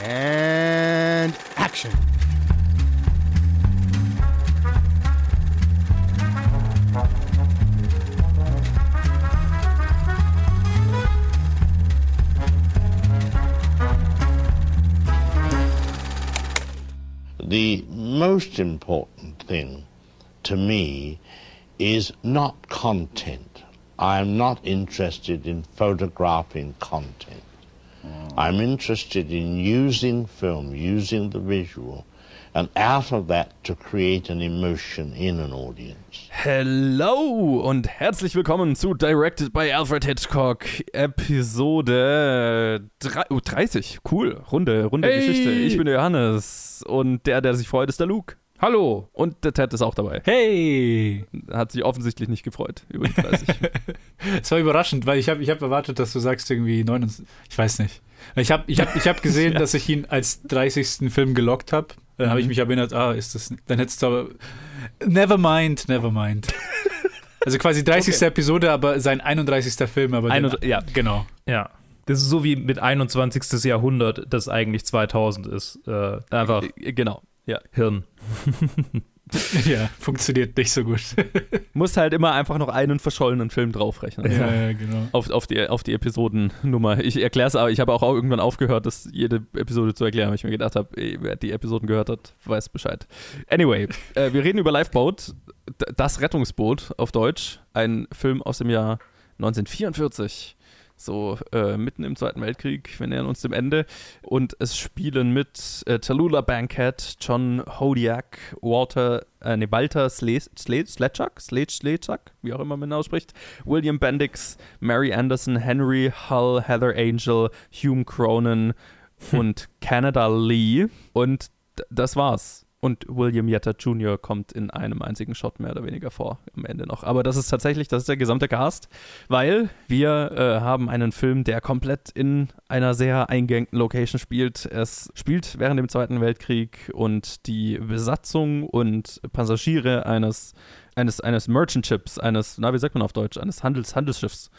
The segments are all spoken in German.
And action. The most important thing to me is not content. I'm not interested in photographing content. I'm interested in using film, using the visual, and out of that to create an emotion in an audience. Hello und herzlich willkommen zu Directed by Alfred Hitchcock Episode drei- oh, 30. Cool, runde, runde Hey. Geschichte. Ich bin der Johannes und der, der sich freut, ist der Luke. Hallo. Und der Ted ist auch dabei. Hey. Hat sich offensichtlich nicht gefreut über die 30. Es war überraschend, weil ich habe ich hab erwartet, dass du sagst irgendwie 29. Ich weiß nicht. Ich habe ich hab, ich hab gesehen, dass ich ihn als 30. Film gelockt habe. Dann habe ich mich erinnert, ah, ist das. Dann hättest du aber. Never mind, never mind. Also quasi 30. Episode, aber sein 31. Film, aber. Ein- den, ja. genau. Ja. Das ist so wie mit 21. Jahrhundert, das eigentlich 2000 ist. Äh, einfach Äh, genau, ja. Hirn. Ja, funktioniert nicht so gut. Muss halt immer einfach noch einen verschollenen Film draufrechnen. ja, ja, genau. Auf, auf, die, auf die Episodennummer. Ich erkläre es aber, ich habe auch irgendwann aufgehört, das jede Episode zu erklären, weil ich mir gedacht habe, ey, wer die Episoden gehört hat, weiß Bescheid. Anyway, äh, wir reden über Lifeboat, das Rettungsboot auf Deutsch, ein Film aus dem Jahr 1944. So äh, mitten im Zweiten Weltkrieg, wir nähern uns dem Ende. Und es spielen mit äh, Tallulah Bankhead, John Hodiak, Walter, äh, nee, Walter Sle Sle Sledchuk, Sledge Sledchuk, wie auch immer man ausspricht, William Bendix, Mary Anderson, Henry Hull, Heather Angel, Hume Cronin und Canada Lee. Und das war's. Und William Yetta Jr. kommt in einem einzigen Shot mehr oder weniger vor am Ende noch. Aber das ist tatsächlich, das ist der gesamte Cast, weil wir äh, haben einen Film, der komplett in einer sehr eingängten Location spielt. Es spielt während dem Zweiten Weltkrieg und die Besatzung und Passagiere eines eines, eines Merchant Ships, eines, na, wie sagt man auf Deutsch, eines Handels, Handelsschiffs,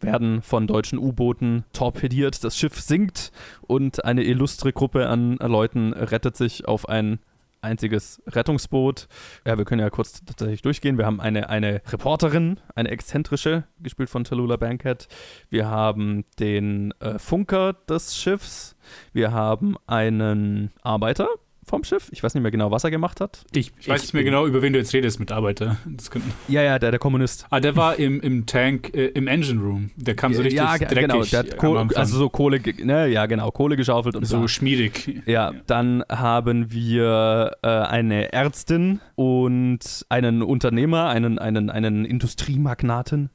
werden von deutschen U-Booten torpediert. Das Schiff sinkt und eine illustre Gruppe an Leuten rettet sich auf ein einziges Rettungsboot. Ja, wir können ja kurz tatsächlich durchgehen. Wir haben eine, eine Reporterin, eine exzentrische, gespielt von Tallulah Bankhead. Wir haben den äh, Funker des Schiffs. Wir haben einen Arbeiter vom Schiff. Ich weiß nicht mehr genau, was er gemacht hat. Ich, ich weiß nicht mehr genau, über wen du jetzt redest, Mitarbeiter. Das könnten, Ja, ja, der, der Kommunist. ah, der war im, im Tank, äh, im Engine Room. Der kam so richtig ja, dreckig. genau. Der hat Kohle, also so Kohle, ne, ja, genau, Kohle geschaufelt und so bla. schmierig. Ja, dann haben wir äh, eine Ärztin und einen Unternehmer, einen, einen, einen Industriemagnaten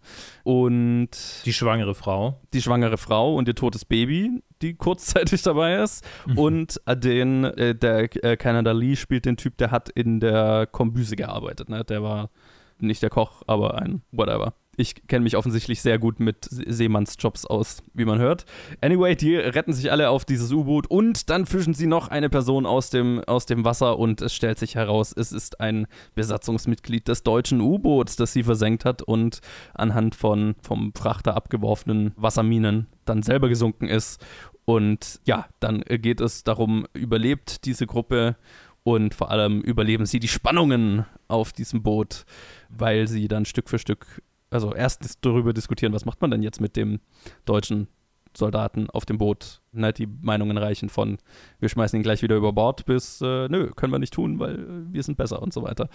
und Die schwangere Frau. die schwangere Frau und ihr totes Baby, die kurzzeitig dabei ist. Und äh, den, äh, der äh, Canada Lee spielt den Typ, der hat in der Kombüse gearbeitet. Ne? Der war nicht der Koch, aber ein whatever. Ich kenne mich offensichtlich sehr gut mit Se- Seemannsjobs aus, wie man hört. Anyway, die retten sich alle auf dieses U-Boot und dann fischen sie noch eine Person aus dem, aus dem Wasser und es stellt sich heraus, es ist ein Besatzungsmitglied des deutschen U-Boots, das sie versenkt hat und anhand von vom Frachter abgeworfenen Wasserminen dann selber gesunken ist. Und ja, dann geht es darum, überlebt diese Gruppe und vor allem überleben sie die Spannungen auf diesem Boot, weil sie dann Stück für Stück, also erst dis- darüber diskutieren, was macht man denn jetzt mit dem deutschen Soldaten auf dem Boot. Ne, die Meinungen reichen von, wir schmeißen ihn gleich wieder über Bord, bis, äh, nö, können wir nicht tun, weil wir sind besser und so weiter.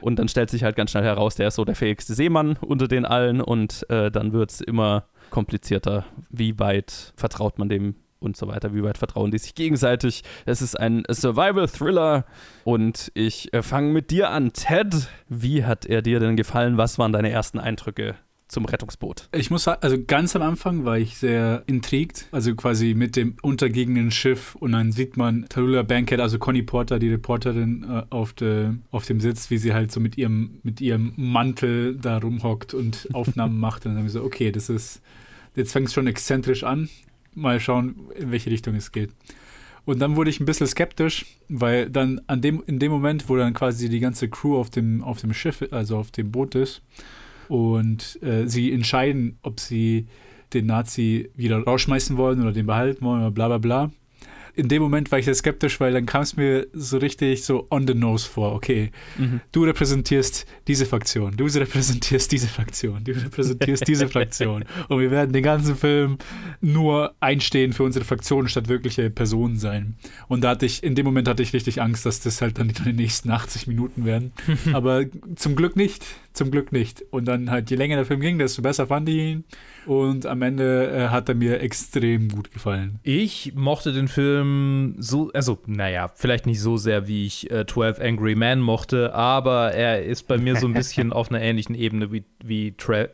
Und dann stellt sich halt ganz schnell heraus, der ist so der fähigste Seemann unter den allen und äh, dann wird es immer komplizierter, wie weit vertraut man dem und so weiter, wie weit vertrauen die sich gegenseitig. Es ist ein Survival-Thriller und ich äh, fange mit dir an. Ted, wie hat er dir denn gefallen? Was waren deine ersten Eindrücke zum Rettungsboot? Ich muss sagen, also ganz am Anfang war ich sehr intrigt, also quasi mit dem untergegenden Schiff und dann sieht man Tallulah Bankhead, also Connie Porter, die Reporterin, äh, auf, de, auf dem Sitz, wie sie halt so mit ihrem, mit ihrem Mantel da rumhockt und Aufnahmen macht. Und dann haben wir so, okay, das ist, jetzt fängt es schon exzentrisch an. Mal schauen, in welche Richtung es geht. Und dann wurde ich ein bisschen skeptisch, weil dann an dem, in dem Moment, wo dann quasi die ganze Crew auf dem, auf dem Schiff, also auf dem Boot ist, und äh, sie entscheiden, ob sie den Nazi wieder rausschmeißen wollen oder den behalten wollen oder bla bla bla. In dem Moment war ich sehr skeptisch, weil dann kam es mir so richtig so on the nose vor. Okay, Mhm. du repräsentierst diese Fraktion, du repräsentierst diese Fraktion, du repräsentierst diese Fraktion. Und wir werden den ganzen Film nur einstehen für unsere Fraktion statt wirkliche Personen sein. Und da hatte ich, in dem Moment hatte ich richtig Angst, dass das halt dann die nächsten 80 Minuten werden. Aber zum Glück nicht. Zum Glück nicht. Und dann halt, je länger der Film ging, desto besser fand ich ihn. Und am Ende äh, hat er mir extrem gut gefallen. Ich mochte den Film so, also, naja, vielleicht nicht so sehr, wie ich äh, 12 Angry Men mochte, aber er ist bei mir so ein bisschen auf einer ähnlichen Ebene wie, wie tw-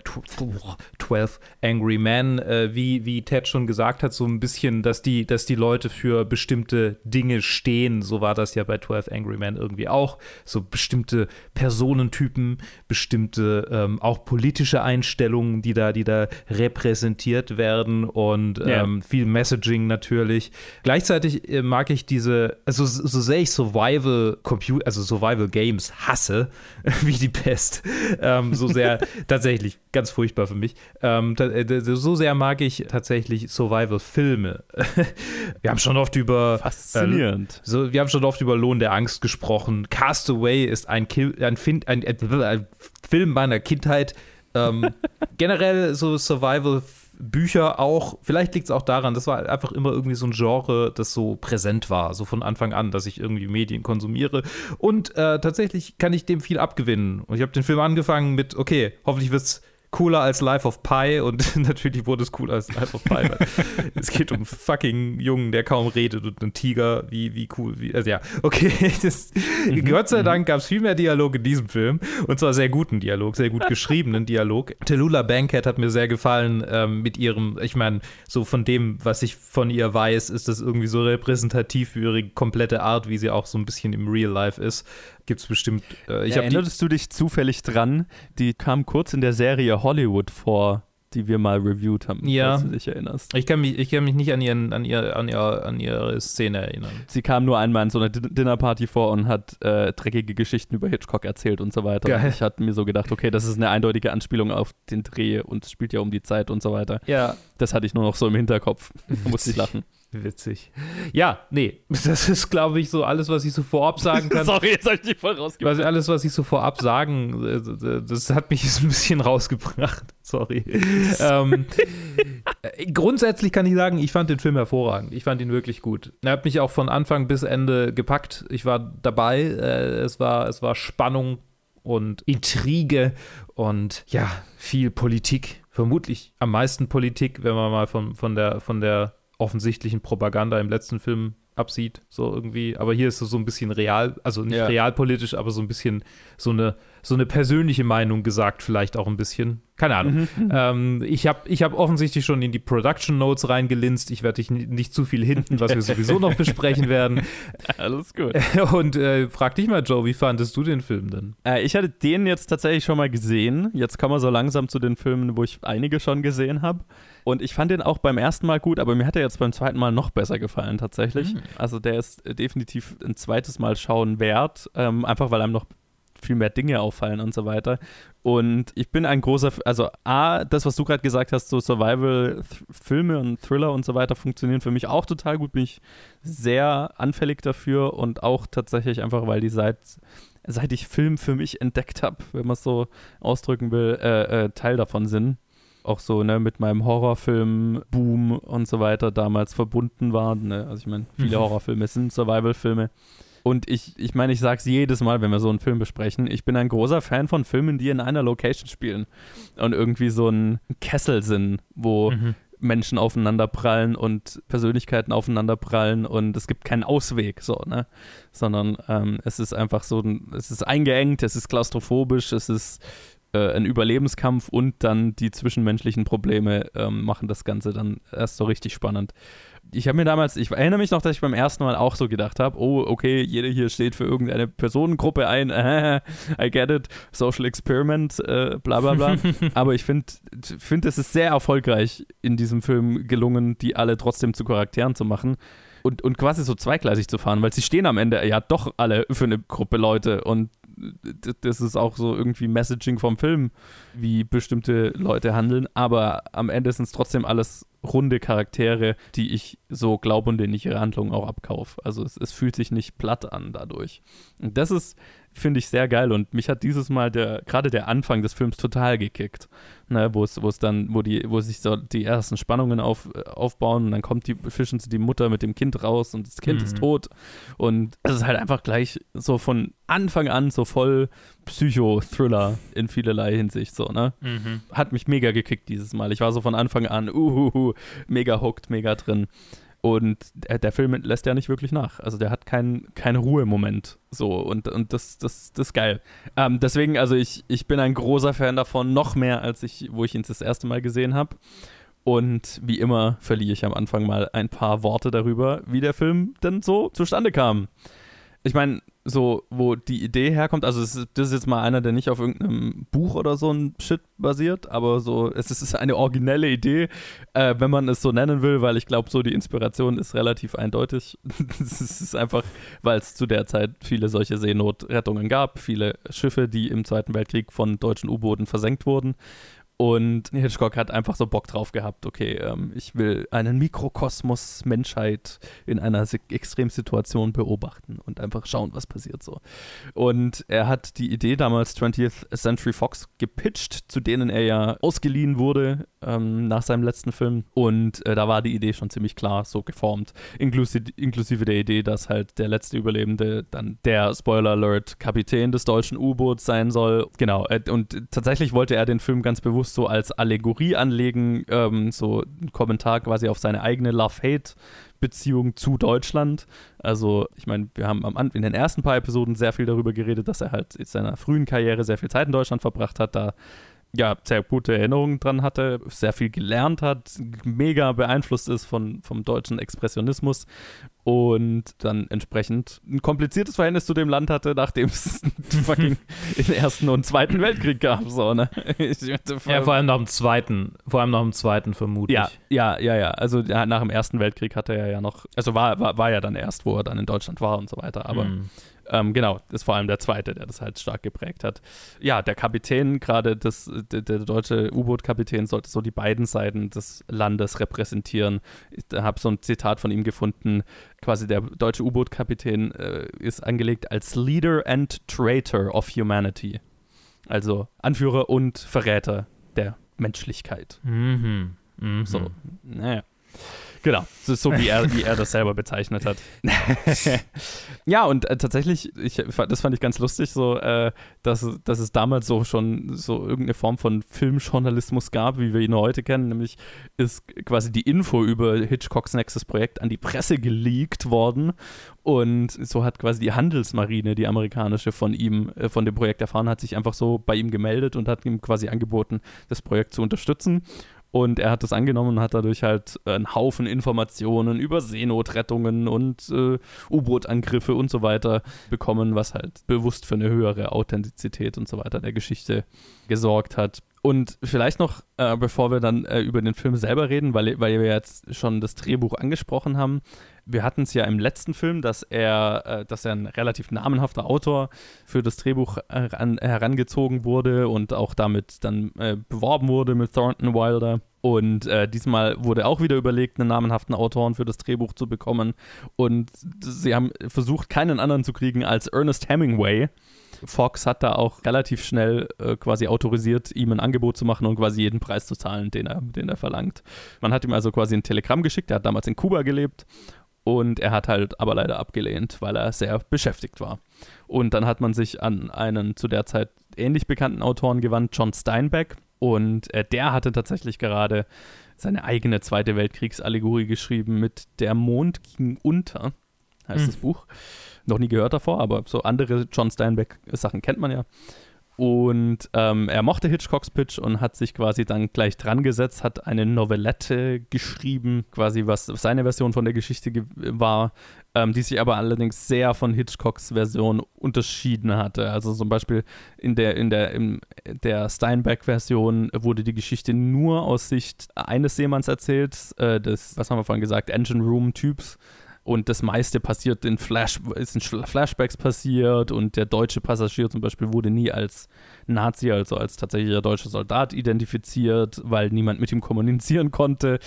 12 Angry Men, äh, wie, wie Ted schon gesagt hat, so ein bisschen, dass die, dass die Leute für bestimmte Dinge stehen. So war das ja bei 12 Angry Men irgendwie auch. So bestimmte Personentypen, bestimmte ähm, auch politische Einstellungen, die da, die da repräsentiert werden und Ja. ähm, viel Messaging natürlich. Gleichzeitig äh, mag ich diese, also so so sehr ich Survival Computer, also Survival Games hasse, wie die Pest, ähm, so sehr tatsächlich ganz furchtbar für mich. Ähm, äh, so sehr mag ich tatsächlich Survival Filme. Wir haben schon oft über Faszinierend. so, wir haben schon oft über Lohn der Angst gesprochen. Castaway ist ein, Kill, ein, fin, ein, ein, ein Film meiner Kindheit. Ähm, generell so Survival-Bücher auch. Vielleicht liegt es auch daran, das war einfach immer irgendwie so ein Genre, das so präsent war, so von Anfang an, dass ich irgendwie Medien konsumiere. Und äh, tatsächlich kann ich dem viel abgewinnen. Und ich habe den Film angefangen mit, okay, hoffentlich wird es cooler als Life of Pi und natürlich wurde es cooler als Life of Pi. weil es geht um einen fucking Jungen, der kaum redet und einen Tiger, wie, wie cool, wie, also ja, okay. Das, Gott sei Dank gab es viel mehr Dialog in diesem Film und zwar sehr guten Dialog, sehr gut geschriebenen Dialog. Tallulah Bankhead hat mir sehr gefallen ähm, mit ihrem, ich meine, so von dem, was ich von ihr weiß, ist das irgendwie so repräsentativ für ihre komplette Art, wie sie auch so ein bisschen im Real Life ist. Gibt es bestimmt, äh, ich habe die, Erinnerst du dich zufällig dran? Die kam kurz in der Serie Hollywood vor, die wir mal reviewed haben, Ja. falls du dich erinnerst. ich kann mich, ich kann mich nicht an, ihren, an, ihr, an, ihr, an ihre Szene erinnern. Sie kam nur einmal in so einer Din- Dinnerparty vor und hat äh, dreckige Geschichten über Hitchcock erzählt und so weiter. Geil. Und ich hatte mir so gedacht, okay, das ist eine eindeutige Anspielung auf den Dreh und es spielt ja um die Zeit und so weiter. Ja, Das hatte ich nur noch so im Hinterkopf. Da musste ich lachen. Witzig. Ja, nee, das ist, glaube ich, so alles, was ich so vorab sagen kann. Sorry, jetzt habe ich dich voll rausgebracht. Was, alles, was ich so vorab sagen, äh, das hat mich jetzt ein bisschen rausgebracht. Sorry. ähm, äh, grundsätzlich kann ich sagen, ich fand den Film hervorragend. Ich fand ihn wirklich gut. Er hat mich auch von Anfang bis Ende gepackt. Ich war dabei. Äh, es, war, es war Spannung und Intrige und ja, viel Politik. Vermutlich am meisten Politik, wenn man mal von, von, der, von der offensichtlichen Propaganda im letzten Film absieht, so irgendwie. Aber hier ist es so ein bisschen real, also nicht Ja. realpolitisch, aber so ein bisschen so eine, so eine persönliche Meinung gesagt, vielleicht auch ein bisschen. Keine Ahnung. Ähm, ich habe ich hab offensichtlich schon in die Production Notes reingelinst. Ich werde dich ni- nicht zu viel hinten, was wir sowieso noch besprechen werden. Alles gut. Und äh, frag dich mal, Joe, wie fandest du den Film denn? Äh, ich hatte den jetzt tatsächlich schon mal gesehen. Jetzt kommen wir so langsam zu den Filmen, wo ich einige schon gesehen habe. Und ich fand den auch beim ersten Mal gut, aber mir hat er jetzt beim zweiten Mal noch besser gefallen tatsächlich. Also der ist definitiv ein zweites Mal schauen wert, ähm, einfach weil einem noch viel mehr Dinge auffallen und so weiter. Und ich bin ein großer, also A, das, was du gerade gesagt hast, so Survival-Filme und Thriller und so weiter funktionieren für mich auch total gut, bin ich sehr anfällig dafür und auch tatsächlich einfach, weil die seit, seit ich Film für mich entdeckt habe, wenn man es so ausdrücken will, äh, äh, Teil davon sind. Auch so, ne, mit meinem Horrorfilm-Boom und so weiter damals verbunden waren. Ne? Also ich meine, viele Mhm. Horrorfilme sind Survival-Filme. Und ich, ich meine, ich sage es jedes Mal, wenn wir so einen Film besprechen, ich bin ein großer Fan von Filmen, die in einer Location spielen und irgendwie so ein Kessel sind, wo Menschen aufeinanderprallen und Persönlichkeiten aufeinanderprallen und es gibt keinen Ausweg, so, ne? Sondern ähm, es ist einfach so, es ist eingeengt, es ist klaustrophobisch, es ist äh, ein Überlebenskampf und dann die zwischenmenschlichen Probleme ähm, machen das Ganze dann erst so richtig spannend. Ich habe mir damals, ich erinnere mich noch, dass ich beim ersten Mal auch so gedacht habe, oh, okay, jeder hier steht für irgendeine Personengruppe ein, I get it, Social Experiment, äh, bla bla bla. Aber ich finde, find, es ist sehr erfolgreich in diesem Film gelungen, die alle trotzdem zu Charakteren zu machen. Und, und quasi so zweigleisig zu fahren, weil sie stehen am Ende ja doch alle für eine Gruppe Leute und das ist auch so irgendwie Messaging vom Film, wie bestimmte Leute handeln, aber am Ende sind es trotzdem alles runde Charaktere, die ich so glaube und denen ich ihre Handlungen auch abkaufe. Also es, es fühlt sich nicht platt an dadurch. Und das ist finde ich sehr geil und mich hat dieses Mal der gerade der Anfang des Films total gekickt, ne, wo es wo es dann wo die wo sich so die ersten Spannungen auf, aufbauen und dann kommt die fischen sie die Mutter mit dem Kind raus und das Kind Mhm. ist tot und es ist halt einfach gleich so von Anfang an so voll Psycho-Thriller in vielerlei Hinsicht so, ne? Mhm. Hat mich mega gekickt dieses Mal. Ich war so von Anfang an uhuhu, mega hooked, mega drin. Und der, Film lässt ja nicht wirklich nach. Also der hat keinen keinen Ruhemoment. So, und, und das, das, das ist geil. Ähm, deswegen, also ich, ich bin ein großer Fan davon, noch mehr als ich, wo ich ihn das erste Mal gesehen habe. Und wie immer verliere ich am Anfang mal ein paar Worte darüber, wie der Film denn so zustande kam. Ich meine, so, wo die Idee herkommt, also ist, das ist jetzt mal einer, der nicht auf irgendeinem Buch oder so ein Shit basiert, aber so, es ist eine originelle Idee, äh, wenn man es so nennen will, weil ich glaube, so die Inspiration ist relativ eindeutig. es ist einfach, weil es zu der Zeit viele solche Seenotrettungen gab, viele Schiffe, die im Zweiten Weltkrieg von deutschen U-Booten versenkt wurden. Und Hitchcock hat einfach so Bock drauf gehabt, okay, ähm, ich will einen Mikrokosmos Menschheit in einer si- Extremsituation beobachten und einfach schauen, was passiert so. Und er hat die Idee damals 20th Century Fox gepitcht, zu denen er ja ausgeliehen wurde ähm, nach seinem letzten Film. Und äh, da war die Idee schon ziemlich klar so geformt, inklusive, inklusive der Idee, dass halt der letzte Überlebende dann der Spoiler Alert Kapitän des deutschen U-Boots sein soll. Genau. Äh, und tatsächlich wollte er den Film ganz bewusst so als Allegorie anlegen, ähm, so ein Kommentar quasi auf seine eigene Love-Hate-Beziehung zu Deutschland. Also, ich meine, wir haben am, in den ersten paar Episoden sehr viel darüber geredet, dass er halt in seiner frühen Karriere sehr viel Zeit in Deutschland verbracht hat, da ja, sehr gute Erinnerungen dran hatte, sehr viel gelernt hat, mega beeinflusst ist von, vom deutschen Expressionismus und dann entsprechend ein kompliziertes Verhältnis zu dem Land hatte, nachdem es fucking den Ersten und Zweiten Weltkrieg gab. So, ne? Ja, vor allem nach dem zweiten, vor allem nach dem zweiten vermutlich. ja, ja, ja, ja. Also ja, nach dem Ersten Weltkrieg hatte er ja noch, also war, war, war ja dann erst, wo er dann in Deutschland war und so weiter. Aber Mhm. Ähm, genau, das ist vor allem der zweite, der das halt stark geprägt hat. Ja, der Kapitän, gerade das, der, der deutsche U-Boot-Kapitän, sollte so die beiden Seiten des Landes repräsentieren. Ich habe so ein Zitat von ihm gefunden. Quasi der deutsche U-Boot-Kapitän äh, ist angelegt als Leader and Traitor of Humanity. Also Anführer und Verräter der Menschlichkeit. Mhm. Mhm. So, naja. Genau, so, wie er, wie er das selber bezeichnet hat. ja, und äh, tatsächlich, ich, das fand ich ganz lustig, so, äh, dass, dass es damals so schon so irgendeine Form von Filmjournalismus gab, wie wir ihn heute kennen. Nämlich ist quasi die Info über Hitchcocks nächstes Projekt an die Presse geleakt worden. Und so hat quasi die Handelsmarine, die amerikanische, von ihm, äh, von dem Projekt erfahren, hat sich einfach so bei ihm gemeldet und hat ihm quasi angeboten, das Projekt zu unterstützen. Und er hat das angenommen und hat dadurch halt einen Haufen Informationen über Seenotrettungen und äh, U-Boot-Angriffe und so weiter bekommen, was halt bewusst für eine höhere Authentizität und so weiter der Geschichte gesorgt hat. Und vielleicht noch, äh, bevor wir dann äh, über den Film selber reden, weil, weil wir jetzt schon das Drehbuch angesprochen haben. Wir hatten es ja im letzten Film, dass er, äh, dass er ein relativ namenhafter Autor für das Drehbuch heran, herangezogen wurde und auch damit dann äh, beworben wurde mit Thornton Wilder. Und äh, diesmal wurde auch wieder überlegt, einen namenhaften Autoren für das Drehbuch zu bekommen. Und sie haben versucht, keinen anderen zu kriegen als Ernest Hemingway. Fox hat da auch relativ schnell äh, quasi autorisiert, ihm ein Angebot zu machen und quasi jeden Preis zu zahlen, den er, den er verlangt. Man hat ihm also quasi ein Telegramm geschickt, er hat damals in Kuba gelebt und er hat halt aber leider abgelehnt, weil er sehr beschäftigt war. Und dann hat man sich an einen zu der Zeit ähnlich bekannten Autoren gewandt, John Steinbeck. Und äh, der hatte tatsächlich gerade seine eigene Zweite Weltkriegsallegorie geschrieben mit Der Mond ging unter, heißt Hm. das Buch. Noch nie gehört davor, aber so andere John Steinbeck-Sachen kennt man ja. Und ähm, er mochte Hitchcocks Pitch und hat sich quasi dann gleich dran gesetzt, hat eine Novellette geschrieben, quasi was seine Version von der Geschichte ge- war, ähm, die sich aber allerdings sehr von Hitchcocks Version unterschieden hatte. Also zum Beispiel in der, in der, in der Steinbeck-Version wurde die Geschichte nur aus Sicht eines Seemanns erzählt, äh, des, was haben wir vorhin gesagt, Engine Room-Typs. Und das meiste passiert in Flash, ist in Flashbacks passiert und der deutsche Passagier zum Beispiel wurde nie als Nazi, also als tatsächlicher deutscher Soldat identifiziert, weil niemand mit ihm kommunizieren konnte.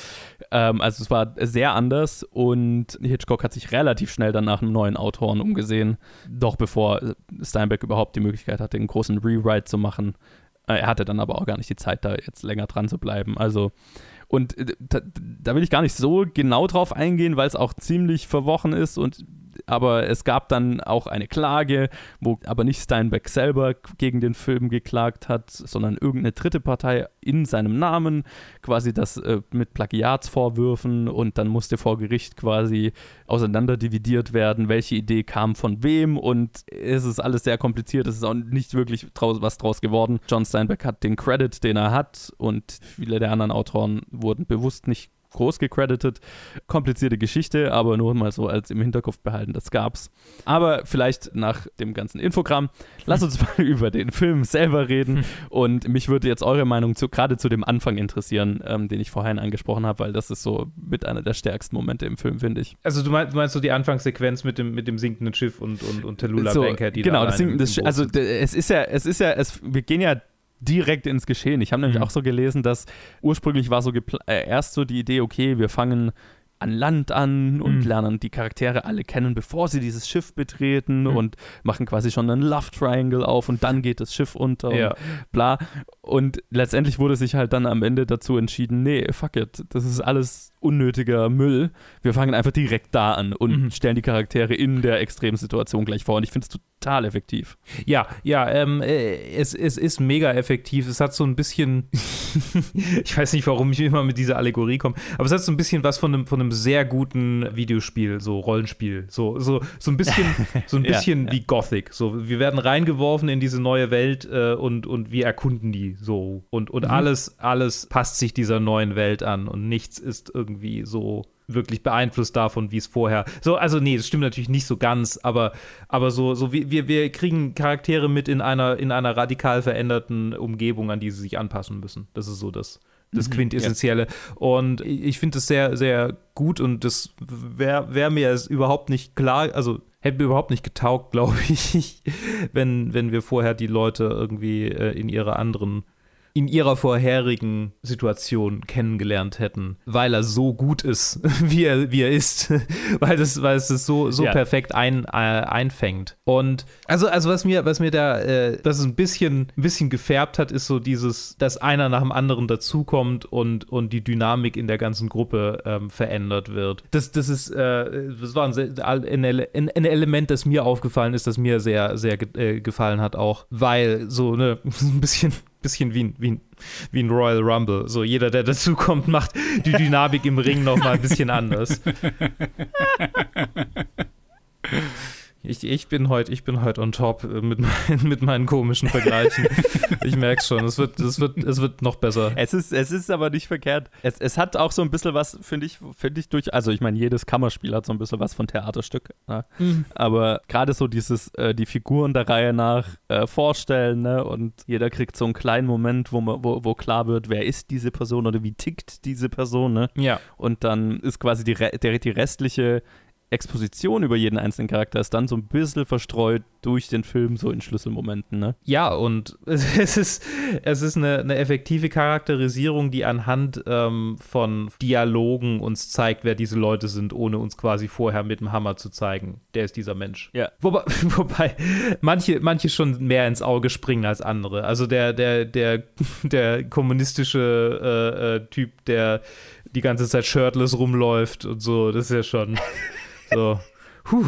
Ähm, also es war sehr anders und Hitchcock hat sich relativ schnell dann nach einem neuen Autoren umgesehen, doch bevor Steinbeck überhaupt die Möglichkeit hatte, einen großen Rewrite zu machen. Äh, er hatte dann aber auch gar nicht die Zeit, da jetzt länger dran zu bleiben. Also und äh, da, da, will ich gar nicht so genau drauf eingehen, weil es auch ziemlich verworren ist und aber es gab dann auch eine Klage, wo aber nicht Steinbeck selber gegen den Film geklagt hat, sondern irgendeine dritte Partei in seinem Namen, quasi das äh, mit Plagiatsvorwürfen und dann musste vor Gericht quasi auseinanderdividiert werden, welche Idee kam von wem und es ist alles sehr kompliziert, es ist auch nicht wirklich draus, was draus geworden. John Steinbeck hat den Credit, den er hat und viele der anderen Autoren wurden bewusst nicht groß gecredited. Komplizierte Geschichte, aber nur mal so als im Hinterkopf behalten, das gab's. Aber vielleicht nach dem ganzen Infogramm, lass uns mal über den Film selber reden. Und mich würde jetzt eure Meinung zu, gerade zu dem Anfang interessieren, ähm, den ich vorhin angesprochen habe, weil das ist so mit einer der stärksten Momente im Film, finde ich. Also du meinst, du meinst so die Anfangssequenz mit dem, mit dem sinkenden Schiff und, und, und Tallulah so, Banker, die Genau, das sinkende Schiff. Also es ist ja, es ist ja, es, wir gehen ja direkt ins Geschehen. Ich habe nämlich mhm. auch so gelesen, dass ursprünglich war so äh, erst so die Idee, okay, wir fangen an Land an und mhm. lernen die Charaktere alle kennen, bevor sie dieses Schiff betreten mhm. und machen quasi schon einen Love Triangle auf und dann geht das Schiff unter ja. und bla. Und letztendlich wurde sich halt dann am Ende dazu entschieden, nee, fuck it, das ist alles unnötiger Müll. Wir fangen einfach direkt da an und mhm. stellen die Charaktere in der extremen Situation gleich vor. Und ich finde es total effektiv. Ja, ja, ähm, äh, es, es ist mega effektiv. Es hat so ein bisschen, ich weiß nicht, warum ich immer mit dieser Allegorie komme, aber es hat so ein bisschen was von einem, von einem sehr guten Videospiel, so Rollenspiel. So, so, so ein bisschen, so ein bisschen ja, wie Gothic. So, wir werden reingeworfen in diese neue Welt äh, und, und wir erkunden die so. Und, und mhm. alles, alles passt sich dieser neuen Welt an und nichts ist irgendwie so wirklich beeinflusst davon, wie es vorher. So, also nee, das stimmt natürlich nicht so ganz, aber, aber so, so wie, wir, wir kriegen Charaktere mit in einer, in einer radikal veränderten Umgebung, an die sie sich anpassen müssen. Das ist so das, das mhm, Quintessentielle. Ja. Und ich finde das sehr, sehr gut und das wäre wär mir es überhaupt nicht klar, also hätte mir überhaupt nicht getaugt, glaube ich, wenn, wenn wir vorher die Leute irgendwie äh, in ihre anderen in ihrer vorherigen Situation kennengelernt hätten, weil er so gut ist, wie er, wie er ist, weil, das, weil es das so, so ja. perfekt ein, äh, einfängt. Und also, also was mir, was mir da, äh, das ein bisschen, ein bisschen gefärbt hat, ist so dieses, dass einer nach dem anderen dazukommt und, und die Dynamik in der ganzen Gruppe ähm, verändert wird. Das, das ist, äh, das war ein, ein, ein, Element, das mir aufgefallen ist, das mir sehr, sehr ge äh, gefallen hat auch, weil so ne, ein bisschen bisschen wie ein, wie, ein, wie ein Royal Rumble. So jeder, der dazukommt, macht die Dynamik im Ring noch mal ein bisschen anders. Ich, ich bin heute ich bin heute on top äh, mit, mein, mit meinen komischen Vergleichen. ich merke schon, es wird, es, wird, es wird noch besser. Es ist, es ist aber nicht verkehrt. Es, es hat auch so ein bisschen was, finde ich, finde ich durch, also ich meine, jedes Kammerspiel hat so ein bisschen was von Theaterstück. Ne? Mhm. Aber gerade so dieses, äh, die Figuren der Reihe nach äh, vorstellen, ne? Und jeder kriegt so einen kleinen Moment, wo, man, wo, wo klar wird, wer ist diese Person oder wie tickt diese Person, ne? Ja. Und dann ist quasi die, die restliche Exposition über jeden einzelnen Charakter ist dann so ein bisschen verstreut durch den Film, so in Schlüsselmomenten. Ne? Ja, und es ist, es ist eine, eine effektive Charakterisierung, die anhand ähm, von Dialogen uns zeigt, wer diese Leute sind, ohne uns quasi vorher mit dem Hammer zu zeigen, der ist dieser Mensch. Ja. Wobei, wobei manche, manche schon mehr ins Auge springen als andere. Also der, der, der, der kommunistische äh, äh, Typ, der die ganze Zeit shirtless rumläuft und so, das ist ja schon. So. Puh.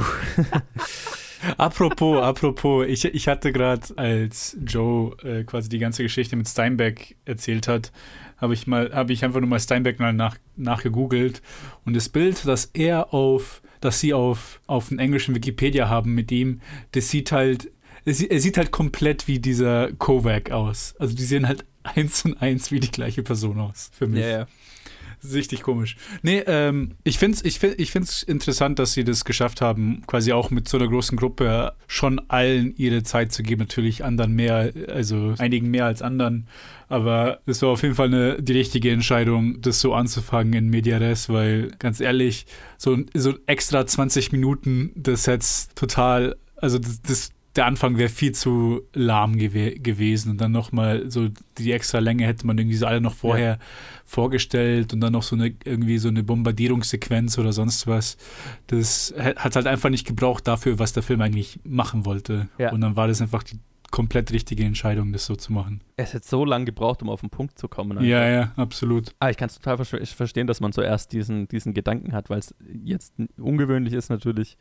apropos, apropos, ich, ich hatte gerade, als Joe äh, quasi die ganze Geschichte mit Steinbeck erzählt hat, habe ich mal, habe ich einfach nur mal Steinbeck mal nach, nachgegoogelt und das Bild, das er auf, das sie auf, auf dem englischen Wikipedia haben mit ihm, das sieht halt, er sieht halt komplett wie dieser Kovac aus. Also die sehen halt eins und eins wie die gleiche Person aus für mich. Ja, ja. Richtig komisch. Nee, ähm, ich finde es ich find, ich find's interessant, dass sie das geschafft haben, quasi auch mit so einer großen Gruppe schon allen ihre Zeit zu geben. Natürlich anderen mehr, also einigen mehr als anderen. Aber es war auf jeden Fall eine, die richtige Entscheidung, das so anzufangen in Media Res, weil ganz ehrlich, so, so extra 20 Minuten, das jetzt total, also das, das der Anfang wäre viel zu lahm gew gewesen und dann nochmal so die extra Länge hätte man irgendwie so alle noch vorher ja. vorgestellt und dann noch so eine irgendwie so eine Bombardierungssequenz oder sonst was. Das hat halt einfach nicht gebraucht dafür, was der Film eigentlich machen wollte. Ja. Und dann war das einfach die komplett richtige Entscheidung, das so zu machen. Es hat so lange gebraucht, um auf den Punkt zu kommen. Einfach. Ja, ja, absolut. Ah, ich kann es total verstehen, dass man zuerst diesen, diesen Gedanken hat, weil es jetzt ungewöhnlich ist natürlich,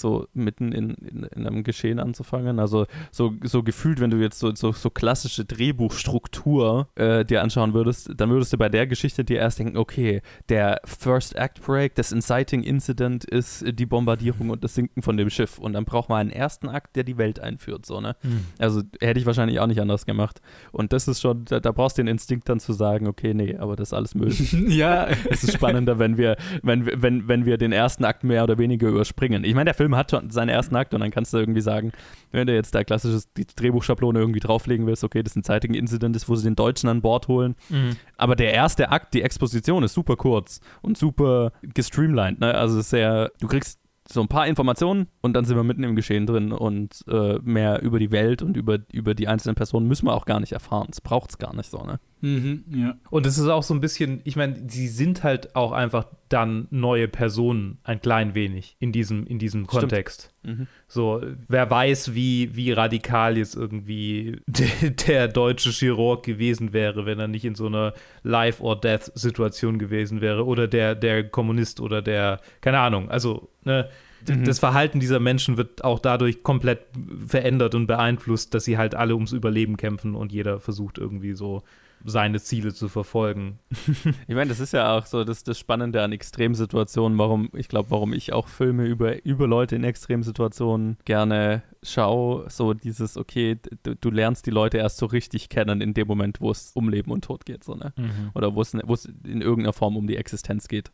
so mitten in, in, in, einem Geschehen anzufangen. Also so, so gefühlt, wenn du jetzt so, so, so klassische Drehbuchstruktur äh, dir anschauen würdest, dann würdest du bei der Geschichte dir erst denken, okay, der First Act Break, das Inciting Incident ist die Bombardierung und das Sinken von dem Schiff. Und dann braucht man einen ersten Akt, der die Welt einführt. So, ne? Mhm. Also hätte ich wahrscheinlich auch nicht anders gemacht. Und das ist schon, da, da brauchst du den Instinkt dann zu sagen, okay, nee, aber das ist alles Müll. ja. Es ist spannender, wenn wir, wenn, wenn, wenn wir den ersten Akt mehr oder weniger überspringen. Ich meine, der Film hat schon seinen ersten Akt und dann kannst du irgendwie sagen, wenn du jetzt da klassisches Drehbuchschablone irgendwie drauflegen willst, okay, das ist ein zeitigen Incident ist, wo sie den Deutschen an Bord holen. Mhm. Aber der erste Akt, die Exposition ist super kurz und super gestreamlined. Ne? Also sehr, du kriegst so ein paar Informationen und dann sind wir mitten im Geschehen drin und äh, mehr über die Welt und über, über die einzelnen Personen müssen wir auch gar nicht erfahren. Das braucht es gar nicht so, ne? Mhm, ja. Und es ist auch so ein bisschen, ich meine, sie sind halt auch einfach dann neue Personen ein klein wenig in diesem, in diesem Kontext. Mhm. So, wer weiß, wie, wie radikal jetzt irgendwie de, der deutsche Chirurg gewesen wäre, wenn er nicht in so einer Life-or-Death-Situation gewesen wäre. Oder der, der Kommunist oder der, keine Ahnung, also, ne, mhm. das Verhalten dieser Menschen wird auch dadurch komplett verändert und beeinflusst, dass sie halt alle ums Überleben kämpfen und jeder versucht irgendwie so seine Ziele zu verfolgen. ich meine, das ist ja auch so das, das Spannende an Extremsituationen, warum, ich glaube, warum ich auch Filme über, über Leute in Extremsituationen gerne schaue, so dieses, okay, du, du, lernst die Leute erst so richtig kennen in dem Moment, wo es um Leben und Tod geht, so, ne? Mhm. Oder wo es in irgendeiner Form um die Existenz geht.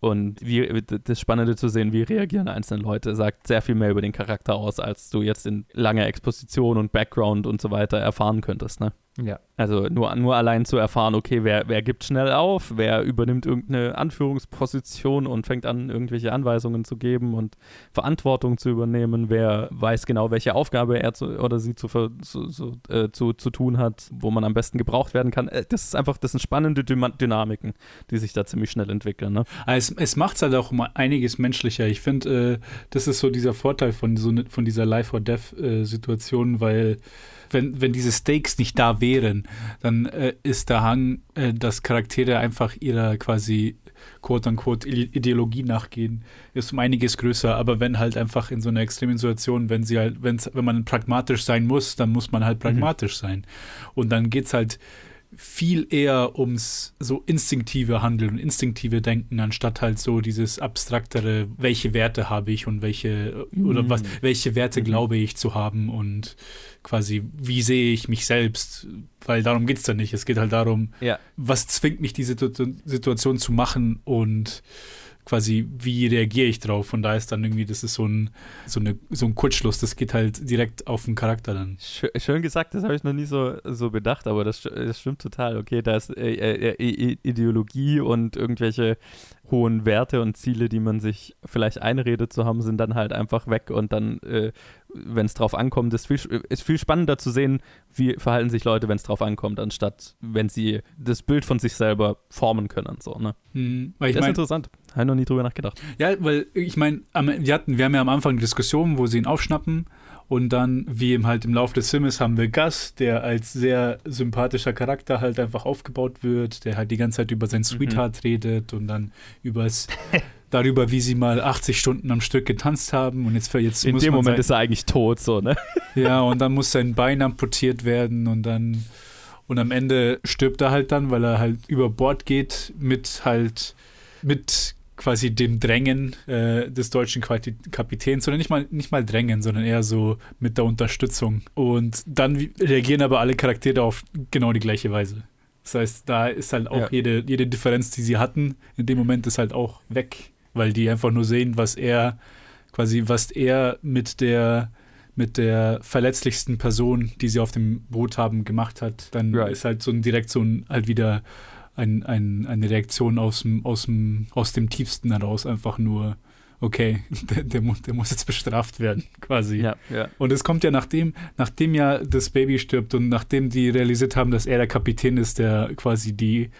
Und wie, das Spannende zu sehen, wie reagieren einzelne Leute, sagt sehr viel mehr über den Charakter aus, als du jetzt in langer Exposition und Background und so weiter erfahren könntest, ne? Ja. Also nur, nur allein zu erfahren, okay, wer, wer gibt schnell auf, wer übernimmt irgendeine Anführungsposition und fängt an, irgendwelche Anweisungen zu geben und Verantwortung zu übernehmen, wer weiß genau, welche Aufgabe er zu, oder sie zu, zu, zu, äh, zu, zu tun hat, wo man am besten gebraucht werden kann. Äh, das ist einfach, das sind spannende Dynamiken, die sich da ziemlich schnell entwickeln. Ne? Es, es macht es halt auch mal einiges menschlicher. Ich finde, äh, das ist so dieser Vorteil von, so, ne, von dieser Life-or-Death-Situation, äh, weil wenn, wenn diese Stakes nicht da wären, dann äh, ist der Hang, äh, dass Charaktere einfach ihrer quasi quote-unquote Ideologie nachgehen, ist um einiges größer. Aber wenn halt einfach in so einer extremen Situation, wenn sie halt, wenn's, wenn man pragmatisch sein muss, dann muss man halt mhm. pragmatisch mhm. sein. Und dann geht es halt viel eher ums so instinktive Handeln und instinktive Denken, anstatt halt so dieses abstraktere, welche Werte habe ich und welche oder was, mhm. welche Werte mhm. glaube ich zu haben und quasi, wie sehe ich mich selbst, weil darum geht es dann nicht. Es geht halt darum, ja. was zwingt mich, diese Situation zu machen und quasi, wie reagiere ich drauf? Von da ist dann irgendwie, das ist so ein, so, eine, so ein Kurzschluss, das geht halt direkt auf den Charakter dann. Schön, schön gesagt, das habe ich noch nie so, so bedacht, aber das, das stimmt total. Okay, da ist äh, äh, äh Ideologie und irgendwelche hohen Werte und Ziele, die man sich vielleicht einredet zu haben, sind dann halt einfach weg und dann, äh, wenn es drauf ankommt, ist viel, ist viel spannender zu sehen, wie verhalten sich Leute, wenn es drauf ankommt, anstatt wenn sie das Bild von sich selber formen können. So, ne? Hm, das ist mein, interessant. Habe noch nie drüber nachgedacht. Ja, weil ich meine, wir, hatten, wir haben ja am Anfang eine Diskussion, wo sie ihn aufschnappen und dann, wie eben halt im Laufe des Filmes, haben wir Gus, der als sehr sympathischer Charakter halt einfach aufgebaut wird, der halt die ganze Zeit über sein mhm. Sweetheart mhm. redet und dann übers darüber, wie sie mal 80 Stunden am Stück getanzt haben und jetzt, jetzt In dem Moment sein, ist er eigentlich tot, so, ne? Ja, und dann muss sein Bein amputiert werden und dann und am Ende stirbt er halt dann, weil er halt über Bord geht mit halt mit quasi dem Drängen äh, des deutschen Kapitäns, sondern nicht mal, nicht mal Drängen, sondern eher so mit der Unterstützung. Und dann reagieren aber alle Charaktere auf genau die gleiche Weise. Das heißt, da ist halt auch Ja. jede, jede Differenz, die sie hatten, in dem Moment ist halt auch weg, weil die einfach nur sehen, was er quasi, was er mit der mit der verletzlichsten Person, die sie auf dem Boot haben, gemacht hat, dann Right. ist halt so ein direkt so ein halt wieder ein, ein, eine Reaktion aus dem, aus, dem, aus dem Tiefsten heraus, einfach nur, okay, der, der, muss, der muss jetzt bestraft werden, quasi. Ja, ja. Und es kommt ja nachdem, nachdem ja das Baby stirbt und nachdem die realisiert haben, dass er der Kapitän ist, der quasi die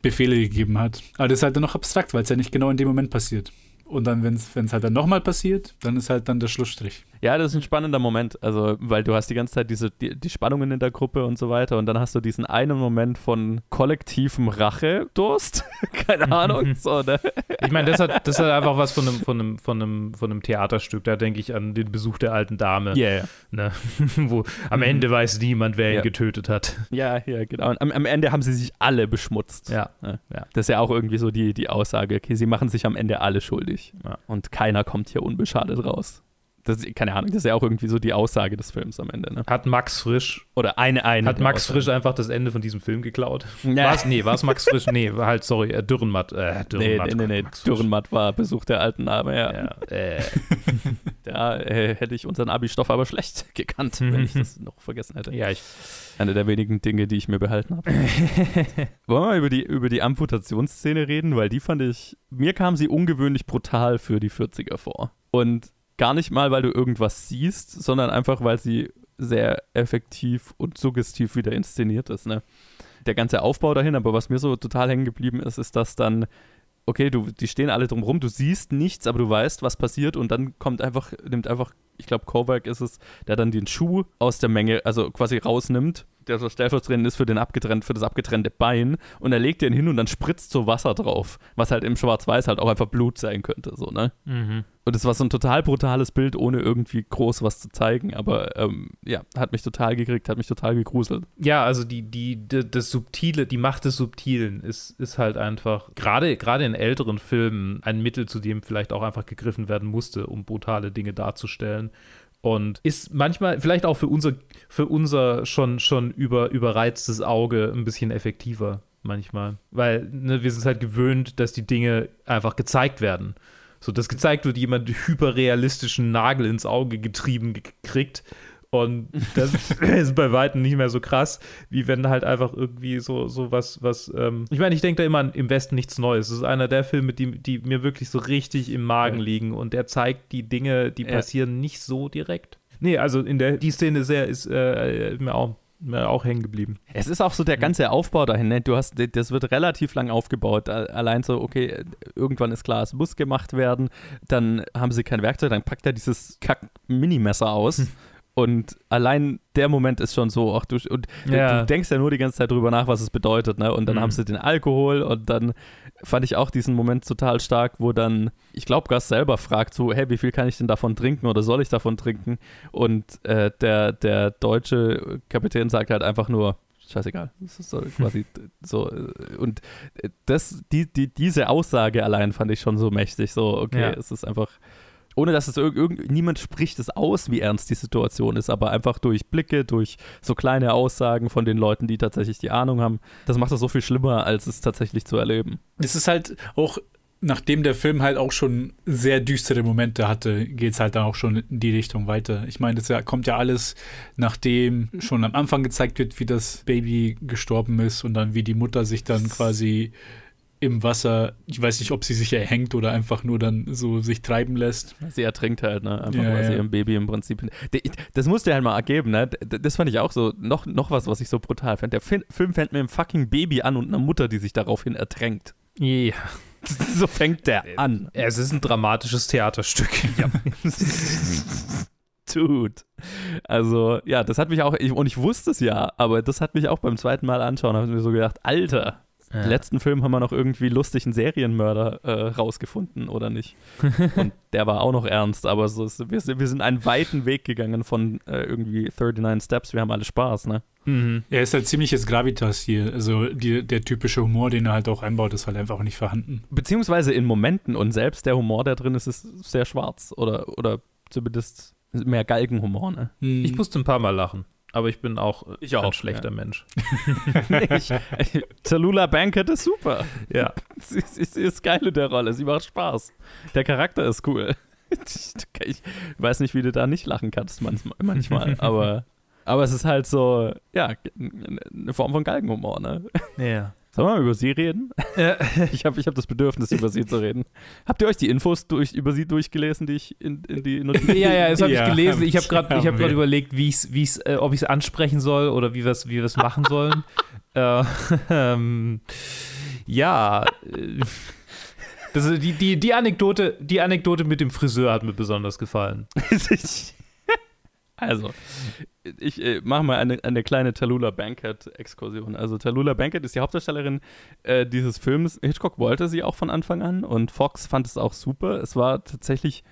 Befehle gegeben hat. Aber das ist halt dann noch abstrakt, weil es ja nicht genau in dem Moment passiert. Und dann, wenn es halt dann nochmal passiert, dann ist halt dann der Schlussstrich. Ja, das ist ein spannender Moment, also weil du hast die ganze Zeit diese die, die Spannungen in der Gruppe und so weiter und dann hast du diesen einen Moment von kollektivem Rachedurst, keine Ahnung, so, ne? Ich meine, das hat, das hat einfach was von einem, von einem, von einem, von einem Theaterstück. Da denke ich an den Besuch der alten Dame. Ja, ja. Ne? Wo am Ende weiß niemand, wer ihn Ja. getötet hat. Ja, ja, genau. Und am, am Ende haben sie sich alle beschmutzt. Ja. Ja. Ja. Das ist ja auch irgendwie so die, die Aussage, okay, sie machen sich am Ende alle schuldig. Ja. Und keiner kommt hier unbeschadet raus. Das, keine Ahnung, das ist ja auch irgendwie so die Aussage des Films am Ende. Ne? Hat Max Frisch, Oder eine, eine. hat Max Aussagen. Frisch einfach das Ende von diesem Film geklaut? Ja. War's? Nee, war es Max Frisch? Nee, halt, sorry, äh, Dürrenmatt. Äh, Nee, Dürrenmatt. nee, nee, nee. Frisch. Dürrenmatt war Besuch der alten Dame, ja. Ja, äh, Da äh, hätte ich unseren Abi-Stoff aber schlecht gekannt, wenn ich das noch vergessen hätte. ja, ich, Eine der wenigen Dinge, die ich mir behalten habe. Wollen wir mal über die, über die Amputationsszene reden? Weil die fand ich, mir kam sie ungewöhnlich brutal für die 40er vor. Und gar nicht mal, weil du irgendwas siehst, sondern einfach, weil sie sehr effektiv und suggestiv wieder inszeniert ist. Ne? Der ganze Aufbau dahin, aber was mir so total hängen geblieben ist, ist, dass dann okay, du, die stehen alle drumrum, du siehst nichts, aber du weißt, was passiert und dann kommt einfach, nimmt einfach, ich glaube, Kovac ist es, der dann den Schuh aus der Menge, also quasi rausnimmt, der so stellvertretend ist für den abgetrennt, für das abgetrennte Bein und er legt den hin und dann spritzt so Wasser drauf, was halt im Schwarz-Weiß halt auch einfach Blut sein könnte, so, ne? mhm. Und es war so ein total brutales Bild, ohne irgendwie groß was zu zeigen, aber ähm, ja, hat mich total gekriegt, hat mich total gegruselt. Ja, also die, die, die, das Subtile, die Macht des Subtilen ist, ist halt einfach, gerade, gerade in älteren Filmen, ein Mittel, zu dem vielleicht auch einfach gegriffen werden musste, um brutale Dinge darzustellen. Und ist manchmal, vielleicht auch für unser, für unser schon, schon über, überreiztes Auge ein bisschen effektiver manchmal. Weil ne, wir sind halt gewöhnt, dass die Dinge einfach gezeigt werden. So, dass gezeigt wird, jemand hyperrealistischen Nagel ins Auge getrieben ge- kriegt. Und das ist bei Weitem nicht mehr so krass, wie wenn halt einfach irgendwie so, so was, was, ähm ich meine, ich denke da immer an Im Westen nichts Neues. Das ist einer der Filme, die, die mir wirklich so richtig im Magen Ja. liegen und der zeigt die Dinge, die Ja. passieren, nicht so direkt. Nee, also in der, die Szene sehr ist äh, mir auch, auch hängen geblieben. Es ist auch so der ganze Aufbau dahin, ne? Du hast, das wird relativ lang aufgebaut. Allein so, okay, irgendwann ist klar, es muss gemacht werden. Dann haben sie kein Werkzeug, dann packt er dieses Kack-Minimesser aus. Und allein der Moment ist schon so, ach du, und du- Ja. du denkst ja nur die ganze Zeit drüber nach, was es bedeutet, ne? Und dann Mhm. haben sie den Alkohol und dann fand ich auch diesen Moment total stark, wo dann, ich glaube, Gus selber fragt so, hey, wie viel kann ich denn davon trinken oder soll ich davon trinken? Und äh, der, der deutsche Kapitän sagt halt einfach nur, scheißegal. Das ist so quasi so. äh, Und äh, das, die, die, diese Aussage allein fand ich schon so mächtig. So, okay, Ja. es ist einfach. Ohne dass es irg irgend, niemand spricht es aus, wie ernst die Situation ist, aber einfach durch Blicke, durch so kleine Aussagen von den Leuten, die tatsächlich die Ahnung haben, das macht es so viel schlimmer, als es tatsächlich zu erleben. Es ist halt auch, nachdem der Film halt auch schon sehr düstere Momente hatte, geht es halt dann auch schon in die Richtung weiter. Ich meine, das kommt ja alles, nachdem schon am Anfang gezeigt wird, wie das Baby gestorben ist und dann wie die Mutter sich dann quasi im Wasser, ich weiß nicht, ob sie sich erhängt oder einfach nur dann so sich treiben lässt. Sie ertrinkt halt, ne? Einfach Ja, weil sie ja. ihrem Baby im Prinzip. Das musste halt mal ergeben, ne? Das fand ich auch so, noch, noch was, was ich so brutal fand. Der Film fängt mit einem fucking Baby an und einer Mutter, die sich daraufhin ertränkt. Ja. so fängt der an. Es ist ein dramatisches Theaterstück. Ja. Dude. Also, ja, das hat mich auch, ich, und ich wusste es ja, aber das hat mich auch beim zweiten Mal anschauen, habe ich mir so gedacht, Alter, Ja. im letzten Film haben wir noch irgendwie lustig einen Serienmörder äh, rausgefunden, oder nicht? und der war auch noch ernst, aber so ist, wir, sind- wir sind einen weiten Weg gegangen von äh, irgendwie 39 Steps, wir haben alle Spaß, ne? Mhm. Er ist halt ziemliches Gravitas hier. Also die, der typische Humor, den er halt auch einbaut, ist halt einfach nicht vorhanden. Beziehungsweise in Momenten und selbst der Humor, der drin ist, ist sehr schwarz oder, oder zumindest mehr Galgenhumor, ne? Hm. Ich musste ein paar Mal lachen. Aber ich bin auch Ich auch, ein schlechter ja. Mensch. ich, Tallulah Bankhead ist super. Ja. Sie, sie, sie ist geil in der Rolle, sie macht Spaß. Der Charakter ist cool. Ich weiß nicht, wie du da nicht lachen kannst manchmal, manchmal aber, aber es ist halt so, ja, eine Form von Galgenhumor, ne? Ja. Sollen wir mal über sie reden? Äh, Ich habe ich hab das Bedürfnis, über sie zu reden. Habt ihr euch die Infos durch, über sie durchgelesen, die ich in, in die Notizen... Ja, ja, das habe Ja, ich gelesen. Ich habe gerade hab überlegt, wie ich's, wie ich's, äh, ob ich es ansprechen soll oder wie wir es wie wir's machen sollen. äh, ähm, ja. äh, Das, ist die, die, die, Anekdote, die Anekdote mit dem Friseur hat mir besonders gefallen. Also, ich äh, mache mal eine, eine kleine Tallulah Bankhead-Exkursion. Also, Tallulah Bankhead ist die Hauptdarstellerin äh, dieses Films. Hitchcock wollte sie auch von Anfang an und Fox fand es auch super. Es war tatsächlich